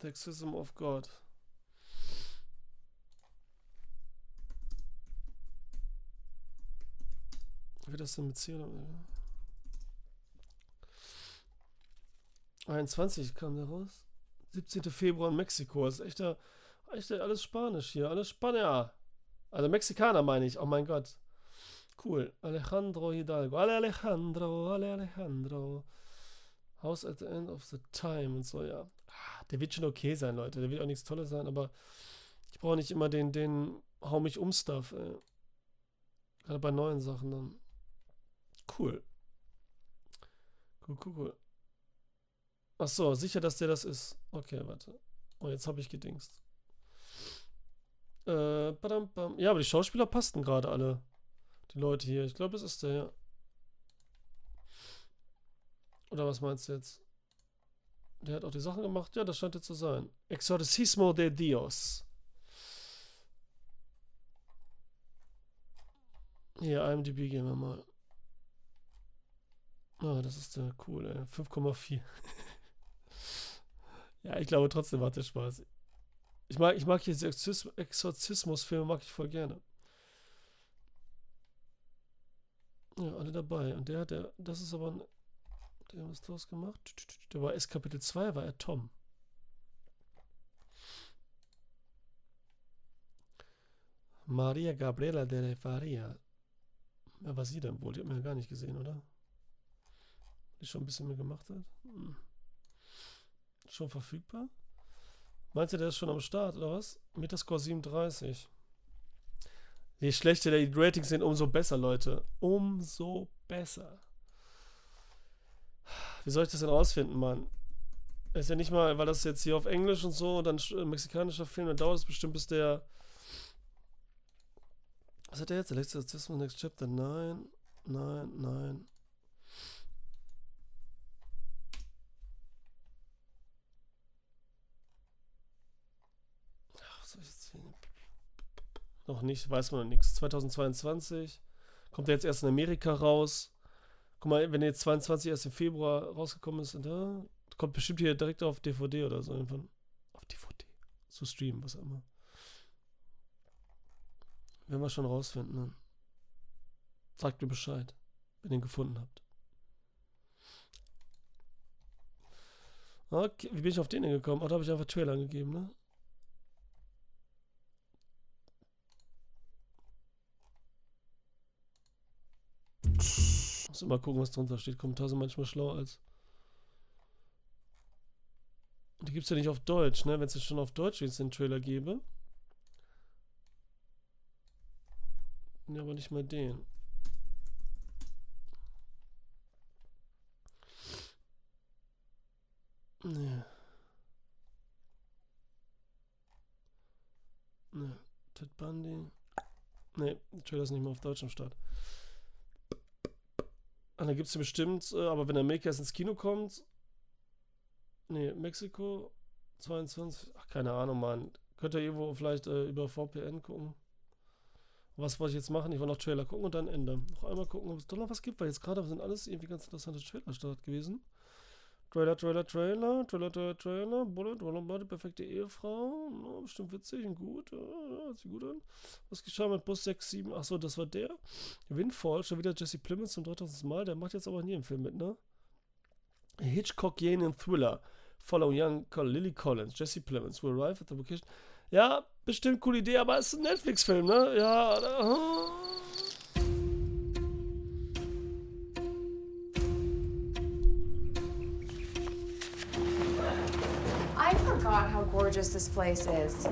The Exorcism of God. Wie das denn mit C oder? 21 kam der raus. 17. Februar in Mexiko. Das ist echt, da- echt alles Spanisch hier. Alles Spanier. Also Mexikaner meine ich. Oh mein Gott. Cool. Alejandro Hidalgo. Ale Alejandro, Ale Alejandro. House at the end of the time und so, ja. Ah, Der wird schon okay sein, Leute. Der wird auch nichts Tolles sein, aber ich brauche nicht immer den, den Hau mich um Stuff, ey. Gerade bei neuen Sachen dann. Cool. Cool, cool, cool. Ach so, sicher, dass der das ist. Okay, warte. Oh, jetzt habe ich gedingst. Äh, badam, bam. Ja, aber die Schauspieler passten gerade alle. Die Leute hier. Ich glaube, es ist der, ja. Oder was meinst du jetzt? Der hat auch die Sachen gemacht? Ja, das scheint er zu sein. Exorcismo de Dios. Hier, IMDb gehen wir mal. Ah, das ist der cool, ey. 5,4. (laughs) ja, ich glaube trotzdem macht der Spaß. Ich mag, ich mag hier diese Exorcis- Exorzismus-Filme, mag ich voll gerne. Ja, alle dabei. Und der hat, der, das ist aber ein, der hat was draus gemacht. Der war S Kapitel 2, war er Tom. Maria Gabriela de Faria. Wer war sie denn wohl? Die hat man ja gar nicht gesehen, oder? Die schon ein bisschen mehr gemacht hat. Hm. Schon verfügbar? Meinst du, der ist schon am Start, oder was? Metascore 37. Je schlechter die Ratings sind, umso besser, Leute. Umso besser. Wie soll ich das denn rausfinden, Mann? Ist ja nicht mal, weil das jetzt hier auf Englisch und so dann äh, mexikanischer Film, dann dauert es bestimmt, bis der. Was hat der jetzt? Alexa Exorcism Next Chapter? Nein, nein, nein. Ach, was soll ich jetzt sehen? Noch nicht, weiß man noch nichts. 2022 kommt er jetzt erst in Amerika raus. Guck mal, wenn jetzt 22 erst im Februar rausgekommen ist, da kommt bestimmt hier direkt auf DVD oder so irgendwann. Auf DVD. Zu streamen, was auch immer. Werden wir schon rausfinden. Ne? Sagt mir Bescheid, wenn ihr ihn gefunden habt. Okay, wie bin ich auf den denn gekommen? Oh, da habe ich einfach Trailer angegeben, ne? Muss immer gucken, was drunter steht. Kommentare sind manchmal schlauer als. Die gibt es ja nicht auf Deutsch, ne? Wenn es schon auf Deutsch jetzt den Trailer gäbe. Ja, aber nicht mal den. Nee. Nee. Ted Bundy. Nee, der Trailer ist nicht mal auf Deutsch am Start. Und da gibt es bestimmt, äh, aber wenn der erst ins Kino kommt. Nee, Mexiko 22. Ach, keine Ahnung, Mann. Könnt ihr irgendwo vielleicht äh, über VPN gucken? Was wollte ich jetzt machen? Ich wollte noch Trailer gucken und dann Ende. Noch einmal gucken, ob es doch noch was gibt, weil jetzt gerade sind alles irgendwie ganz interessante Trailer-Start gewesen. Trailer, Trailer, Trailer, Trailer, Trailer, Trailer, Bullet, Bullet, Bullet, perfekte Ehefrau, no, bestimmt witzig und gut, ja, hört sich gut an. Was geschah mit Bus 6, 7, achso, das war der. Windfall, schon wieder Jesse Plemons zum 3000. Mal, der macht jetzt aber nie im Film mit, ne? Hitchcockian Thriller, follow young Lily Collins, Jesse Plemons, will arrive at the location. Ja, bestimmt coole Idee, aber es ist ein Netflix-Film, ne? Ja, uh, forgot gorgeous this place is.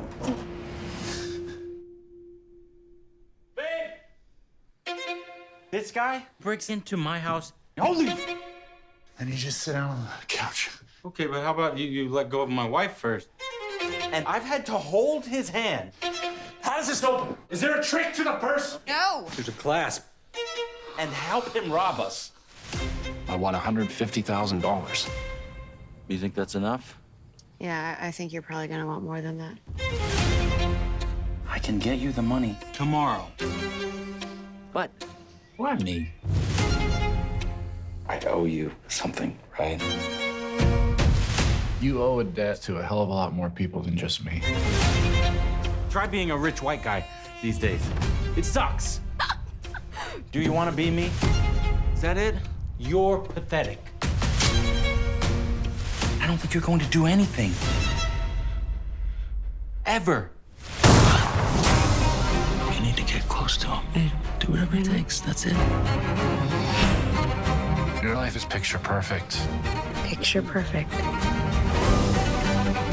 Babe! This guy breaks into my house. Holy! And you just sit down on the couch. Okay, but how about you, you let go of my wife first? And I've had to hold his hand. How does this open? Is there a trick to the purse? No. There's a clasp. And help him rob us. I want $150,000. You think that's enough? Yeah, I think you're probably gonna want more than that. I can get you the money tomorrow. What? why me? I owe you something, right? You owe a debt to a hell of a lot more people than just me. Try being a rich white guy these days. It sucks. (laughs) Do you want to be me? Is that it? You're pathetic. I don't think you're going to do anything. Ever. You need to get close to him. And do whatever it takes. That's it. Your life is picture perfect. Picture perfect.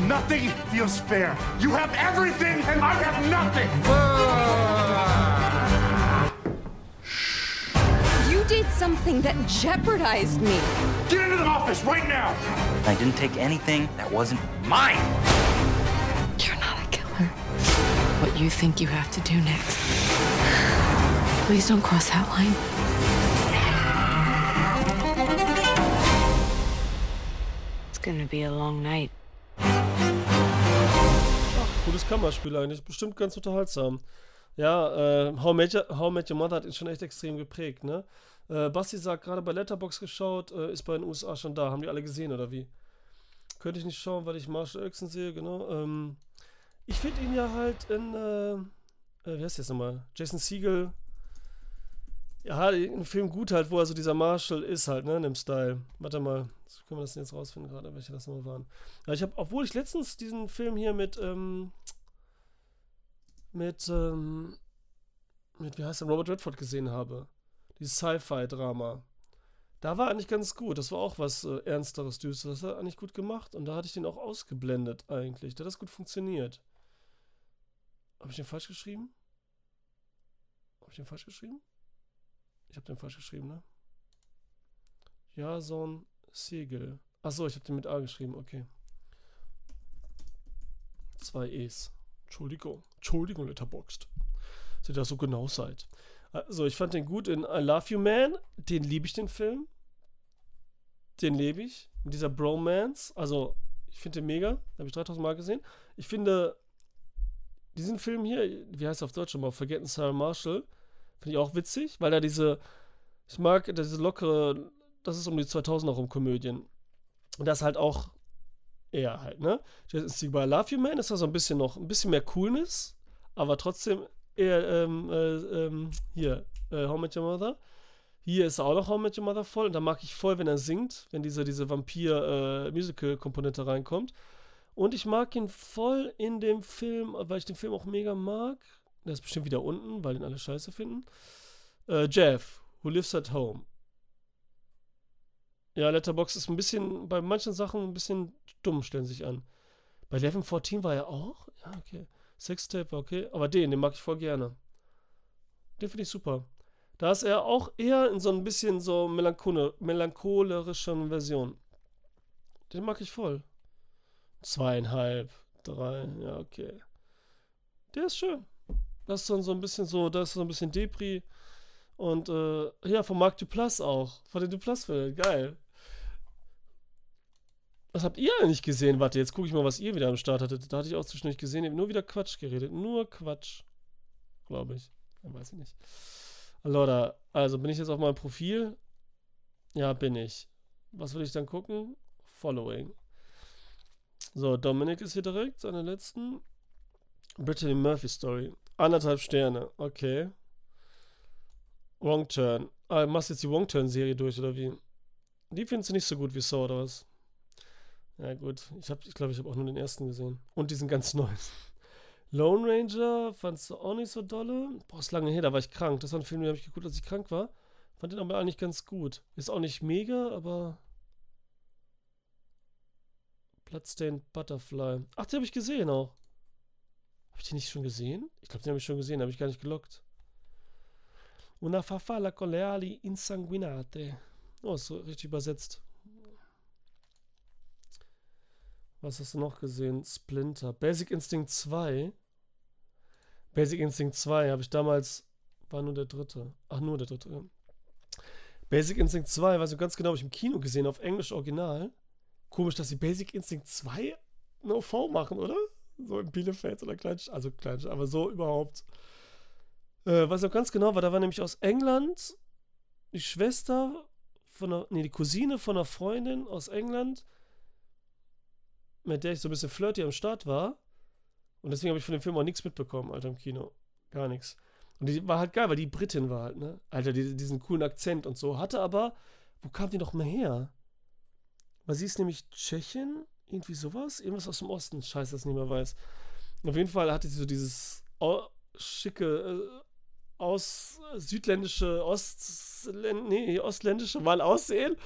Nothing feels fair. You have everything, and I have nothing. You something that jeopardized me. Get into the office right now. I didn't take anything that wasn't mine. You're not a killer. What you think you have to do next. Please don't cross that line. It's gonna be a long night. Ach, cooles Kammerspiel eigentlich. Bestimmt ganz unterhaltsam. Ja, äh, How, Met Your, How Met Your Mother hat ihn schon echt extrem geprägt, ne? Äh, Basti sagt, gerade bei Letterbox geschaut, äh, ist bei den USA schon da. Haben die alle gesehen, oder wie? Könnte ich nicht schauen, weil ich Marshall Eriksen sehe, genau. Ähm, ich finde ihn ja halt in, äh, äh, wie heißt das nochmal? Jason Siegel. Ja, ein Film gut halt, wo also dieser Marshall ist halt, ne, in dem Style. Warte mal, können wir das denn jetzt rausfinden gerade, welche das nochmal waren. Ja, ich habe, obwohl ich letztens diesen Film hier mit, ähm, mit, ähm, mit, wie heißt der, Robert Redford gesehen habe. Dieses Sci-Fi-Drama. Da war eigentlich ganz gut. Das war auch was äh, Ernsteres, Düsteres. Das hat eigentlich gut gemacht. Und da hatte ich den auch ausgeblendet, eigentlich. Da hat das gut funktioniert. Habe ich den falsch geschrieben? Habe ich den falsch geschrieben? Ich habe den falsch geschrieben, ne? Jason Siegel. Achso, ich habe den mit A geschrieben, okay. Zwei E's. Entschuldigung. Entschuldigung, Letterboxd. Dass ihr da so genau seid. Also, ich fand den gut in I Love You Man. Den liebe ich, den Film. Den lebe ich. Mit dieser Bromance. Also, ich finde den mega. Den habe ich 3000 Mal gesehen. Ich finde diesen Film hier, wie heißt er auf Deutsch nochmal? Forgetting Sarah Marshall. Finde ich auch witzig, weil da diese, ich mag diese lockere, das ist um die 2000er rum Komödien. Und das halt auch eher halt, ne? Bei Love You Man ist da so ein bisschen noch, ein bisschen mehr Coolness, aber trotzdem er, ähm, äh, ähm, hier, äh, How Met Your Mother. Hier ist auch noch How Met Your Mother voll. Und da mag ich voll, wenn er singt, wenn diese, diese Vampir-Musical-Komponente reinkommt. Und ich mag ihn voll in dem Film, weil ich den Film auch mega mag. Der ist bestimmt wieder unten, weil ihn alle scheiße finden. Äh, Jeff, Who Lives at Home. Ja, Letterbox ist ein bisschen, bei manchen Sachen ein bisschen dumm, stellen sich an. Bei Level 14 war er auch? Ja, okay. Sextape okay. Aber den, den mag ich voll gerne. Den finde ich super. Da ist er auch eher in so ein bisschen so melanchol melancholerischen Version. Den mag ich voll. Zweieinhalb, drei, ja, okay. Der ist schön. Das ist dann so ein bisschen so, das ist so ein bisschen Depri. Und äh, ja, von Marc Duplass auch. Von den Duplass-Filmen. Geil. Was habt ihr eigentlich gesehen? Warte, jetzt gucke ich mal, was ihr wieder am Start hattet. Da hatte ich auch zwischendurch gesehen. Nur wieder Quatsch geredet. Nur Quatsch. Glaube ich. Ja, weiß ich nicht. Allora, also bin ich jetzt auf meinem Profil? Ja, bin ich. Was will ich dann gucken? Following. So, Dominik ist hier direkt, seine letzten. Brittany Murphy Story. Anderthalb Sterne. Okay. Wrong Turn. Ah, machst jetzt die Wrong Turn Serie durch, oder wie? Die findest du nicht so gut wie Saw, oder was? Ja, gut. Ich glaube, ich, glaub, ich habe auch nur den ersten gesehen. Und diesen ganz neuen. Lone Ranger fandst du auch nicht so dolle. Boah, ist lange her, da war ich krank. Das war ein Film, den habe ich geguckt, als ich krank war. Fand den aber eigentlich ganz gut. Ist auch nicht mega, aber. Bloodstained Butterfly. Ach, den habe ich gesehen auch. Habe ich den nicht schon gesehen? Ich glaube, den habe ich schon gesehen, habe ich gar nicht gelockt. Una farfalla con le ali insanguinate. Oh, ist so richtig übersetzt. Was hast du noch gesehen? Splinter. Basic Instinct 2. Basic Instinct 2 habe ich damals. War nur der dritte. Ach, nur der dritte. Basic Instinct 2, weiß ich ganz genau, habe ich im Kino gesehen, auf Englisch Original. Komisch, dass sie Basic Instinct 2 No V machen, oder? So in Bielefeld oder Kleinsch, also Kleinsch, aber so überhaupt. Äh, was auch ganz genau war, da war nämlich aus England die Schwester von einer, nee, die Cousine von einer Freundin aus England, mit der ich so ein bisschen flirty am Start war. Und deswegen habe ich von dem Film auch nichts mitbekommen, Alter, im Kino. Gar nichts. Und die war halt geil, weil die Britin war halt, ne? Alter, die, diesen coolen Akzent und so. Hatte aber, wo kam die noch mehr her? Weil sie ist nämlich Tschechin, irgendwie sowas. Irgendwas aus dem Osten. Scheiße, das nicht mehr weiß. Auf jeden Fall hatte sie so dieses schicke, äh, aus südländische, Ostländ nee, ostländische mal aussehen.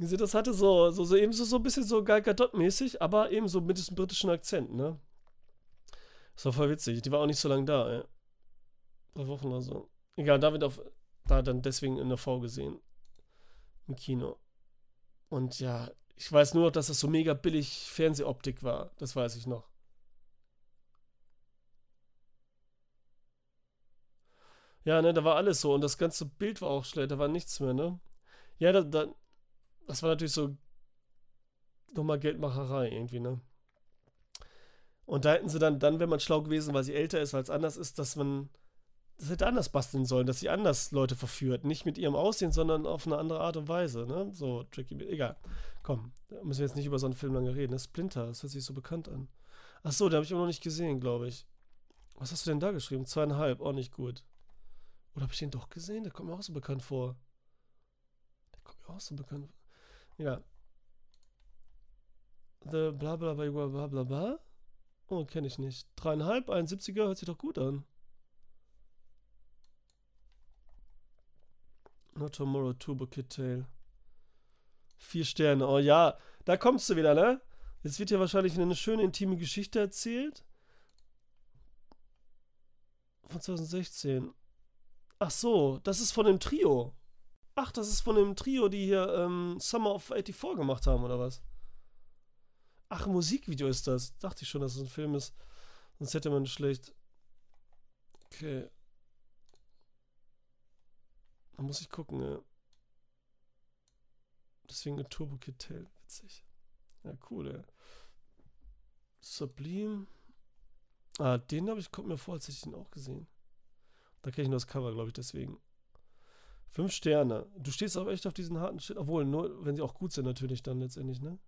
Das hatte so, so, so eben so, so ein bisschen so Gal Gadot-mäßig, aber eben so mit diesem britischen Akzent, ne? Das war voll witzig. Die war auch nicht so lange da, ey. Drei Wochen oder so. Egal, da wird auf, da dann deswegen in der V gesehen. Im Kino. Und ja, ich weiß nur, dass das so mega billig Fernsehoptik war. Das weiß ich noch. Ja, ne, da war alles so und das ganze Bild war auch schlecht, da war nichts mehr, ne? Ja, da, da, das war natürlich so nochmal Geldmacherei irgendwie, ne? Und da hätten sie dann, dann wäre man schlau gewesen, weil sie älter ist, weil es anders ist, dass man das hätte anders basteln sollen, dass sie anders Leute verführt. Nicht mit ihrem Aussehen, sondern auf eine andere Art und Weise, ne? So, tricky, egal. Komm, da müssen wir jetzt nicht über so einen Film lange reden. Ne? Splinter, das hört sich so bekannt an. Ach so, den habe ich immer noch nicht gesehen, glaube ich. Was hast du denn da geschrieben? Zweieinhalb, auch nicht gut. Oder habe ich den doch gesehen? Der kommt mir auch so bekannt vor. Der kommt mir auch so bekannt vor. Ja. The bla bla bla bla bla bla. Oh, kenne ich nicht. Dreieinhalb, 71er, hört sich doch gut an. Not Tomorrow, Turbo Kid Tale. Vier Sterne. Oh ja, da kommst du wieder, ne? Jetzt wird hier wahrscheinlich eine schöne intime Geschichte erzählt. Von 2016. Ach so, das ist von dem Trio. Ach, das ist von dem Trio, die hier ähm, Summer of 84 gemacht haben, oder was? Ach, ein Musikvideo ist das. Dachte ich schon, dass es ein Film ist. Sonst hätte man schlecht. Okay. Da muss ich gucken, ja. Deswegen ein Turbo Kid Tail. Witzig. Ja, cool, ja. Sublime. Ah, den habe ich, kommt mir vor, als hätte ich den auch gesehen. Da kenne ich nur das Cover, glaube ich, deswegen. Fünf Sterne. Du stehst auch echt auf diesen harten Shit. Obwohl, nur wenn sie auch gut sind, natürlich dann letztendlich, ne?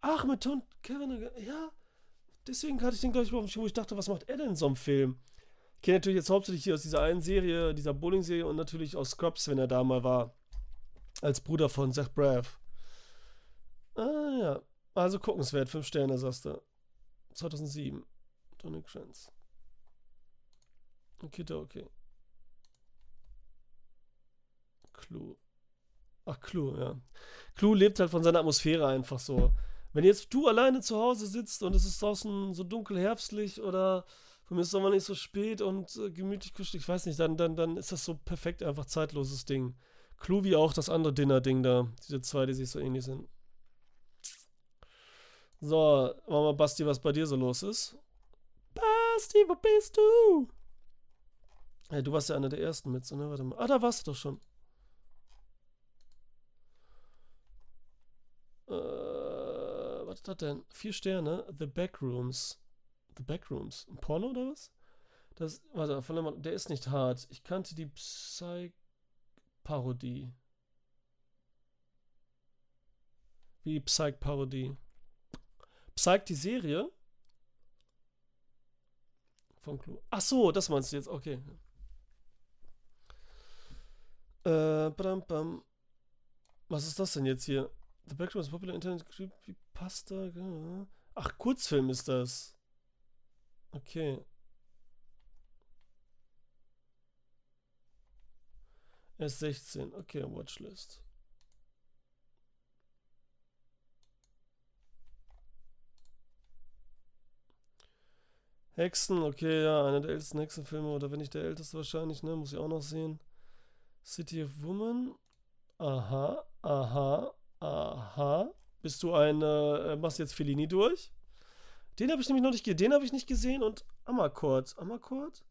Ach, mit Tom Kevin. Ja. Deswegen hatte ich den, glaube ich, wo ich dachte, was macht er denn in so einem Film? kenne natürlich jetzt hauptsächlich hier aus dieser einen Serie, dieser Bowling-Serie und natürlich aus Scrubs, wenn er da mal war. Als Bruder von Zach Braff. Ah ja. Also guckenswert, 5 Sterne, sagst du. 2007. Tony Kranz. Okay, okay. Clue. Ach, Clue, ja. Clue lebt halt von seiner Atmosphäre einfach so. Wenn jetzt du alleine zu Hause sitzt und es ist draußen so dunkel herbstlich oder von mir ist es aber nicht so spät und äh, gemütlich kuschelig, ich weiß nicht, dann, dann, dann ist das so perfekt einfach zeitloses Ding. Clue wie auch das andere Dinner-Ding da. Diese zwei, die sich so ähnlich sind. So, machen wir Basti, was bei dir so los ist. Basti, wo bist du? Hey, du warst ja einer der ersten mit, so, ne? Warte mal. Ah, da warst du doch schon. Äh, was ist das denn? Vier Sterne. The Backrooms. The Backrooms. Ein Porno oder was? Das, warte, von dem, der ist nicht hart. Ich kannte die Psych-Parodie. Wie Psych-Parodie. Psych, die Serie? Von Clou. Ach so, das meinst du jetzt. Okay. Äh, bam, bam. Was ist das denn jetzt hier? The Background Popular Internet Creepypasta. Ach, Kurzfilm ist das. Okay. Er ist 16. Okay, Watchlist. Hexen, okay, ja, einer der ältesten Hexenfilme, oder wenn nicht der älteste wahrscheinlich, ne, muss ich auch noch sehen. City of Woman. Aha, aha, aha. Bist du ein, äh, machst jetzt Fellini durch? Den habe ich nämlich noch nicht gesehen, den habe ich nicht gesehen und Amakord. Amakord?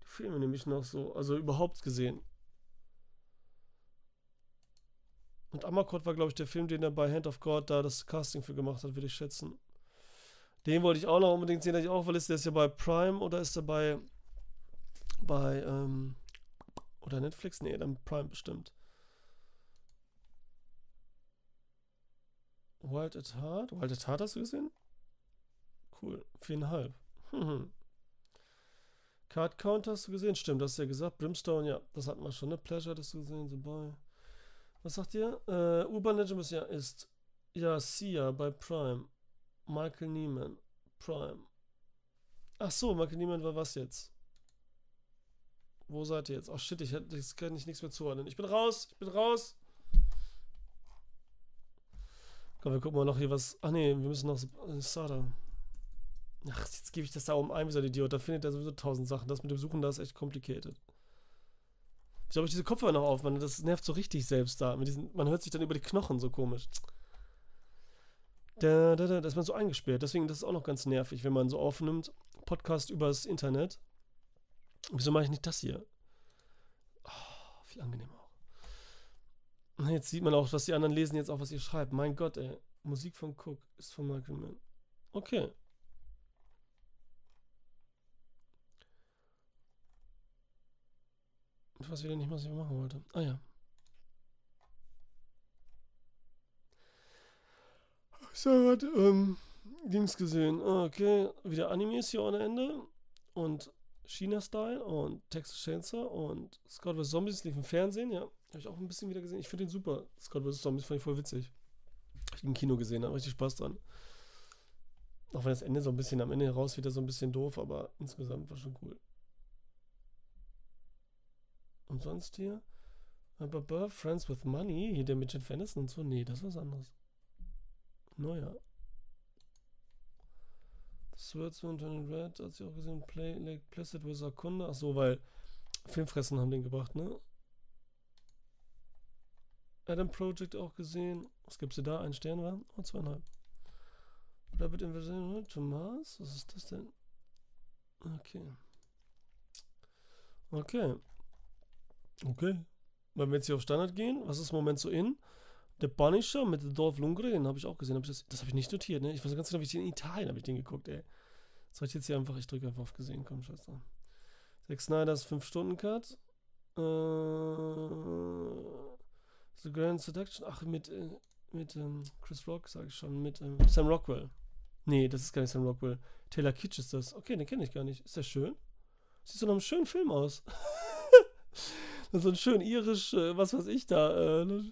Die Filme nämlich noch so, also überhaupt gesehen. Und Amakord war, glaube ich, der Film, den er bei Hand of God da das Casting für gemacht hat, würde ich schätzen. Den wollte ich auch noch unbedingt sehen, ich auch, weil ist der ist ja bei Prime oder ist der bei bei ähm, oder Netflix? Nee, dann Prime bestimmt. Wild at Heart? Wild at Heart hast du gesehen? Cool. Viereinhalb. Card Count hast du gesehen? Stimmt, das hast du ja gesagt. Brimstone, ja, das hatten wir schon. Ne? Pleasure hast du gesehen. The Boy. Was sagt ihr? Äh, Urban Legend ja ist ja Sia bei Prime. Michael Neiman. Prime. Ach so, Michael Neiman war was jetzt? Wo seid ihr jetzt? Ach shit, ich, jetzt kann ich nichts mehr zuordnen. Ich bin raus, ich bin raus. Komm, wir gucken mal noch hier was. Ach nee, wir müssen noch Sada. Ach, jetzt gebe ich das da oben ein, wie so ein Idiot. Da findet er sowieso tausend Sachen. Das mit dem Suchen, da ist echt complicated. Ich habe ich diese Kopfhörer noch auf, man. Das nervt so richtig selbst da. Diesen, man hört sich dann über die Knochen so komisch. Da, da, da, da ist man so eingesperrt. Deswegen, das ist auch noch ganz nervig, wenn man so aufnimmt. Podcast übers Internet. Wieso mache ich nicht das hier? Oh, viel angenehmer. Jetzt sieht man auch, was die anderen lesen jetzt auch, was ihr schreibt. Mein Gott, ey. Musik von Cook ist von Michael Mann. Okay. Ich weiß wieder nicht, was ich machen wollte. Ah ja. So, hat ähm, Dings gesehen. Okay, wieder Animes hier ohne Ende. Und China-Style und Texas Chainsaw und Scott vs. Zombies lief im Fernsehen, ja. Habe ich auch ein bisschen wieder gesehen. Ich finde den super. Scott vs. Zombies fand ich voll witzig. Habe ich im Kino gesehen, habe richtig Spaß dran. Auch wenn das Ende so ein bisschen am Ende heraus wieder so ein bisschen doof, aber insgesamt war schon cool. Und sonst hier? Aber Friends with Money, hier der mit Jen Aniston und so. Nee, das ist was anderes. Naja. Swordsman, Johnny Red, hat sie auch gesehen. Play, Lake Placid with Akunda. Achso, weil Filmfressen haben den gebracht, ne? Adam Project auch gesehen. Was gibt's da? Ein Stern war? Oh, zweieinhalb. Rabbit Invasion Thomas? Was ist das denn? Okay. Okay. Okay. Wenn wir jetzt hier auf Standard gehen, was ist im Moment so in? Der Punisher mit Dolph Lundgren habe ich auch gesehen. Hab ich das das habe ich nicht notiert, ne? Ich weiß ganz genau, wie ich den in Italien habe ich den geguckt, ey. Habe ich jetzt hier einfach, ich drücke einfach auf gesehen, komm, Scheiße. Zack Snyder's 5-Stunden-Cut. Äh, The Grand Seduction. Ach, mit, äh, mit ähm, Chris Rock, sage ich schon. Mit ähm, Sam Rockwell. Nee, das ist gar nicht Sam Rockwell. Taylor Kitsch ist das. Okay, den kenne ich gar nicht. Ist der schön? Sieht so nach einem schönen Film aus. (laughs) so ein schön irisch, äh, was weiß ich da. Äh,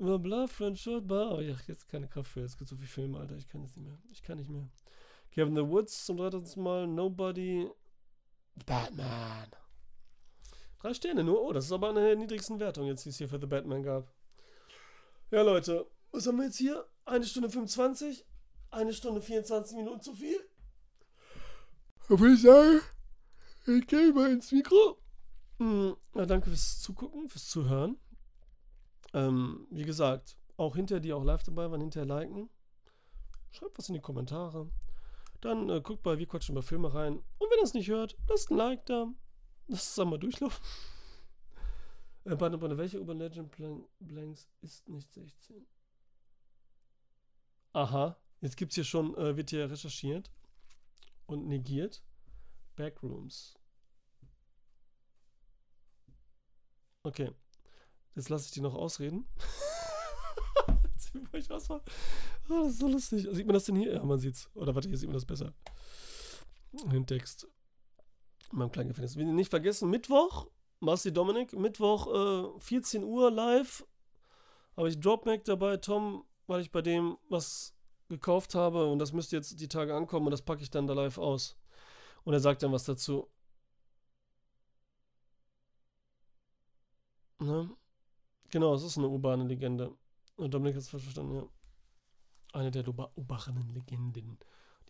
bla bla, French Bar. Oh, ja, jetzt keine Kraft für. Es gibt so viele Filme, Alter. Ich kann jetzt nicht mehr. Ich kann nicht mehr. Kevin the Woods zum 13. Mal. Nobody. Batman. Drei Sterne nur. Oh, das ist aber eine der niedrigsten Wertung jetzt, die es hier für The Batman gab. Ja, Leute. Was haben wir jetzt hier? Eine Stunde 25. Eine Stunde 24 Minuten zu viel. Da würde ich sagen, ich gehe mal ins Mikro. Hm, ja, danke fürs Zugucken, fürs Zuhören. Ähm, wie gesagt, auch hinter die auch live dabei waren, hinterher liken. Schreibt was in die Kommentare. Dann äh, guckt bei Wir quatschen über Filme rein. Und wenn ihr es nicht hört, lasst ein Like da. Lasst es einmal durchlaufen. äh, bei, bei welche Urban Legend Blanks ist nicht 16? Aha, jetzt gibt es hier schon, äh, wird hier recherchiert und negiert. Backrooms. Okay. Jetzt lasse ich die noch ausreden. (laughs) Oh, das ist so lustig. Sieht man das denn hier? Ja, man sieht's. Oder warte, hier sieht man das besser. Den Text. In meinem kleinen Gefängnis. Nicht vergessen, Mittwoch, Marcy Dominik, Mittwoch äh, 14 Uhr live. Habe ich Dropmac dabei, Tom, weil ich bei dem was gekauft habe und das müsste jetzt die Tage ankommen und das packe ich dann da live aus. Und er sagt dann was dazu. Ne? Genau, es ist eine urbane Legende. Und Dominik hat es verstanden, ja. Eine der urbanen Legenden.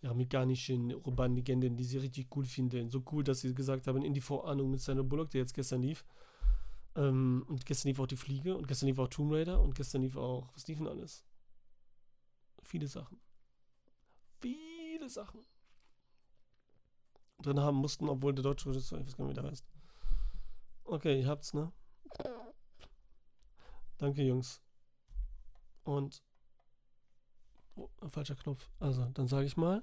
Die amerikanischen urbanen Legenden, die sie richtig cool finden. So cool, dass sie gesagt haben, in die Vorahnung mit Sandra Bullock, der jetzt gestern lief. Ähm, und gestern lief auch die Fliege und gestern lief auch Tomb Raider und gestern lief auch, was lief denn alles? Viele Sachen. Viele Sachen. Drin haben mussten, obwohl der deutsche Regisseur, ich weiß gar nicht, wie der heißt. Okay, ihr habt's, ne? Danke, Jungs. Und. Oh, falscher Knopf. Also, dann sage ich mal.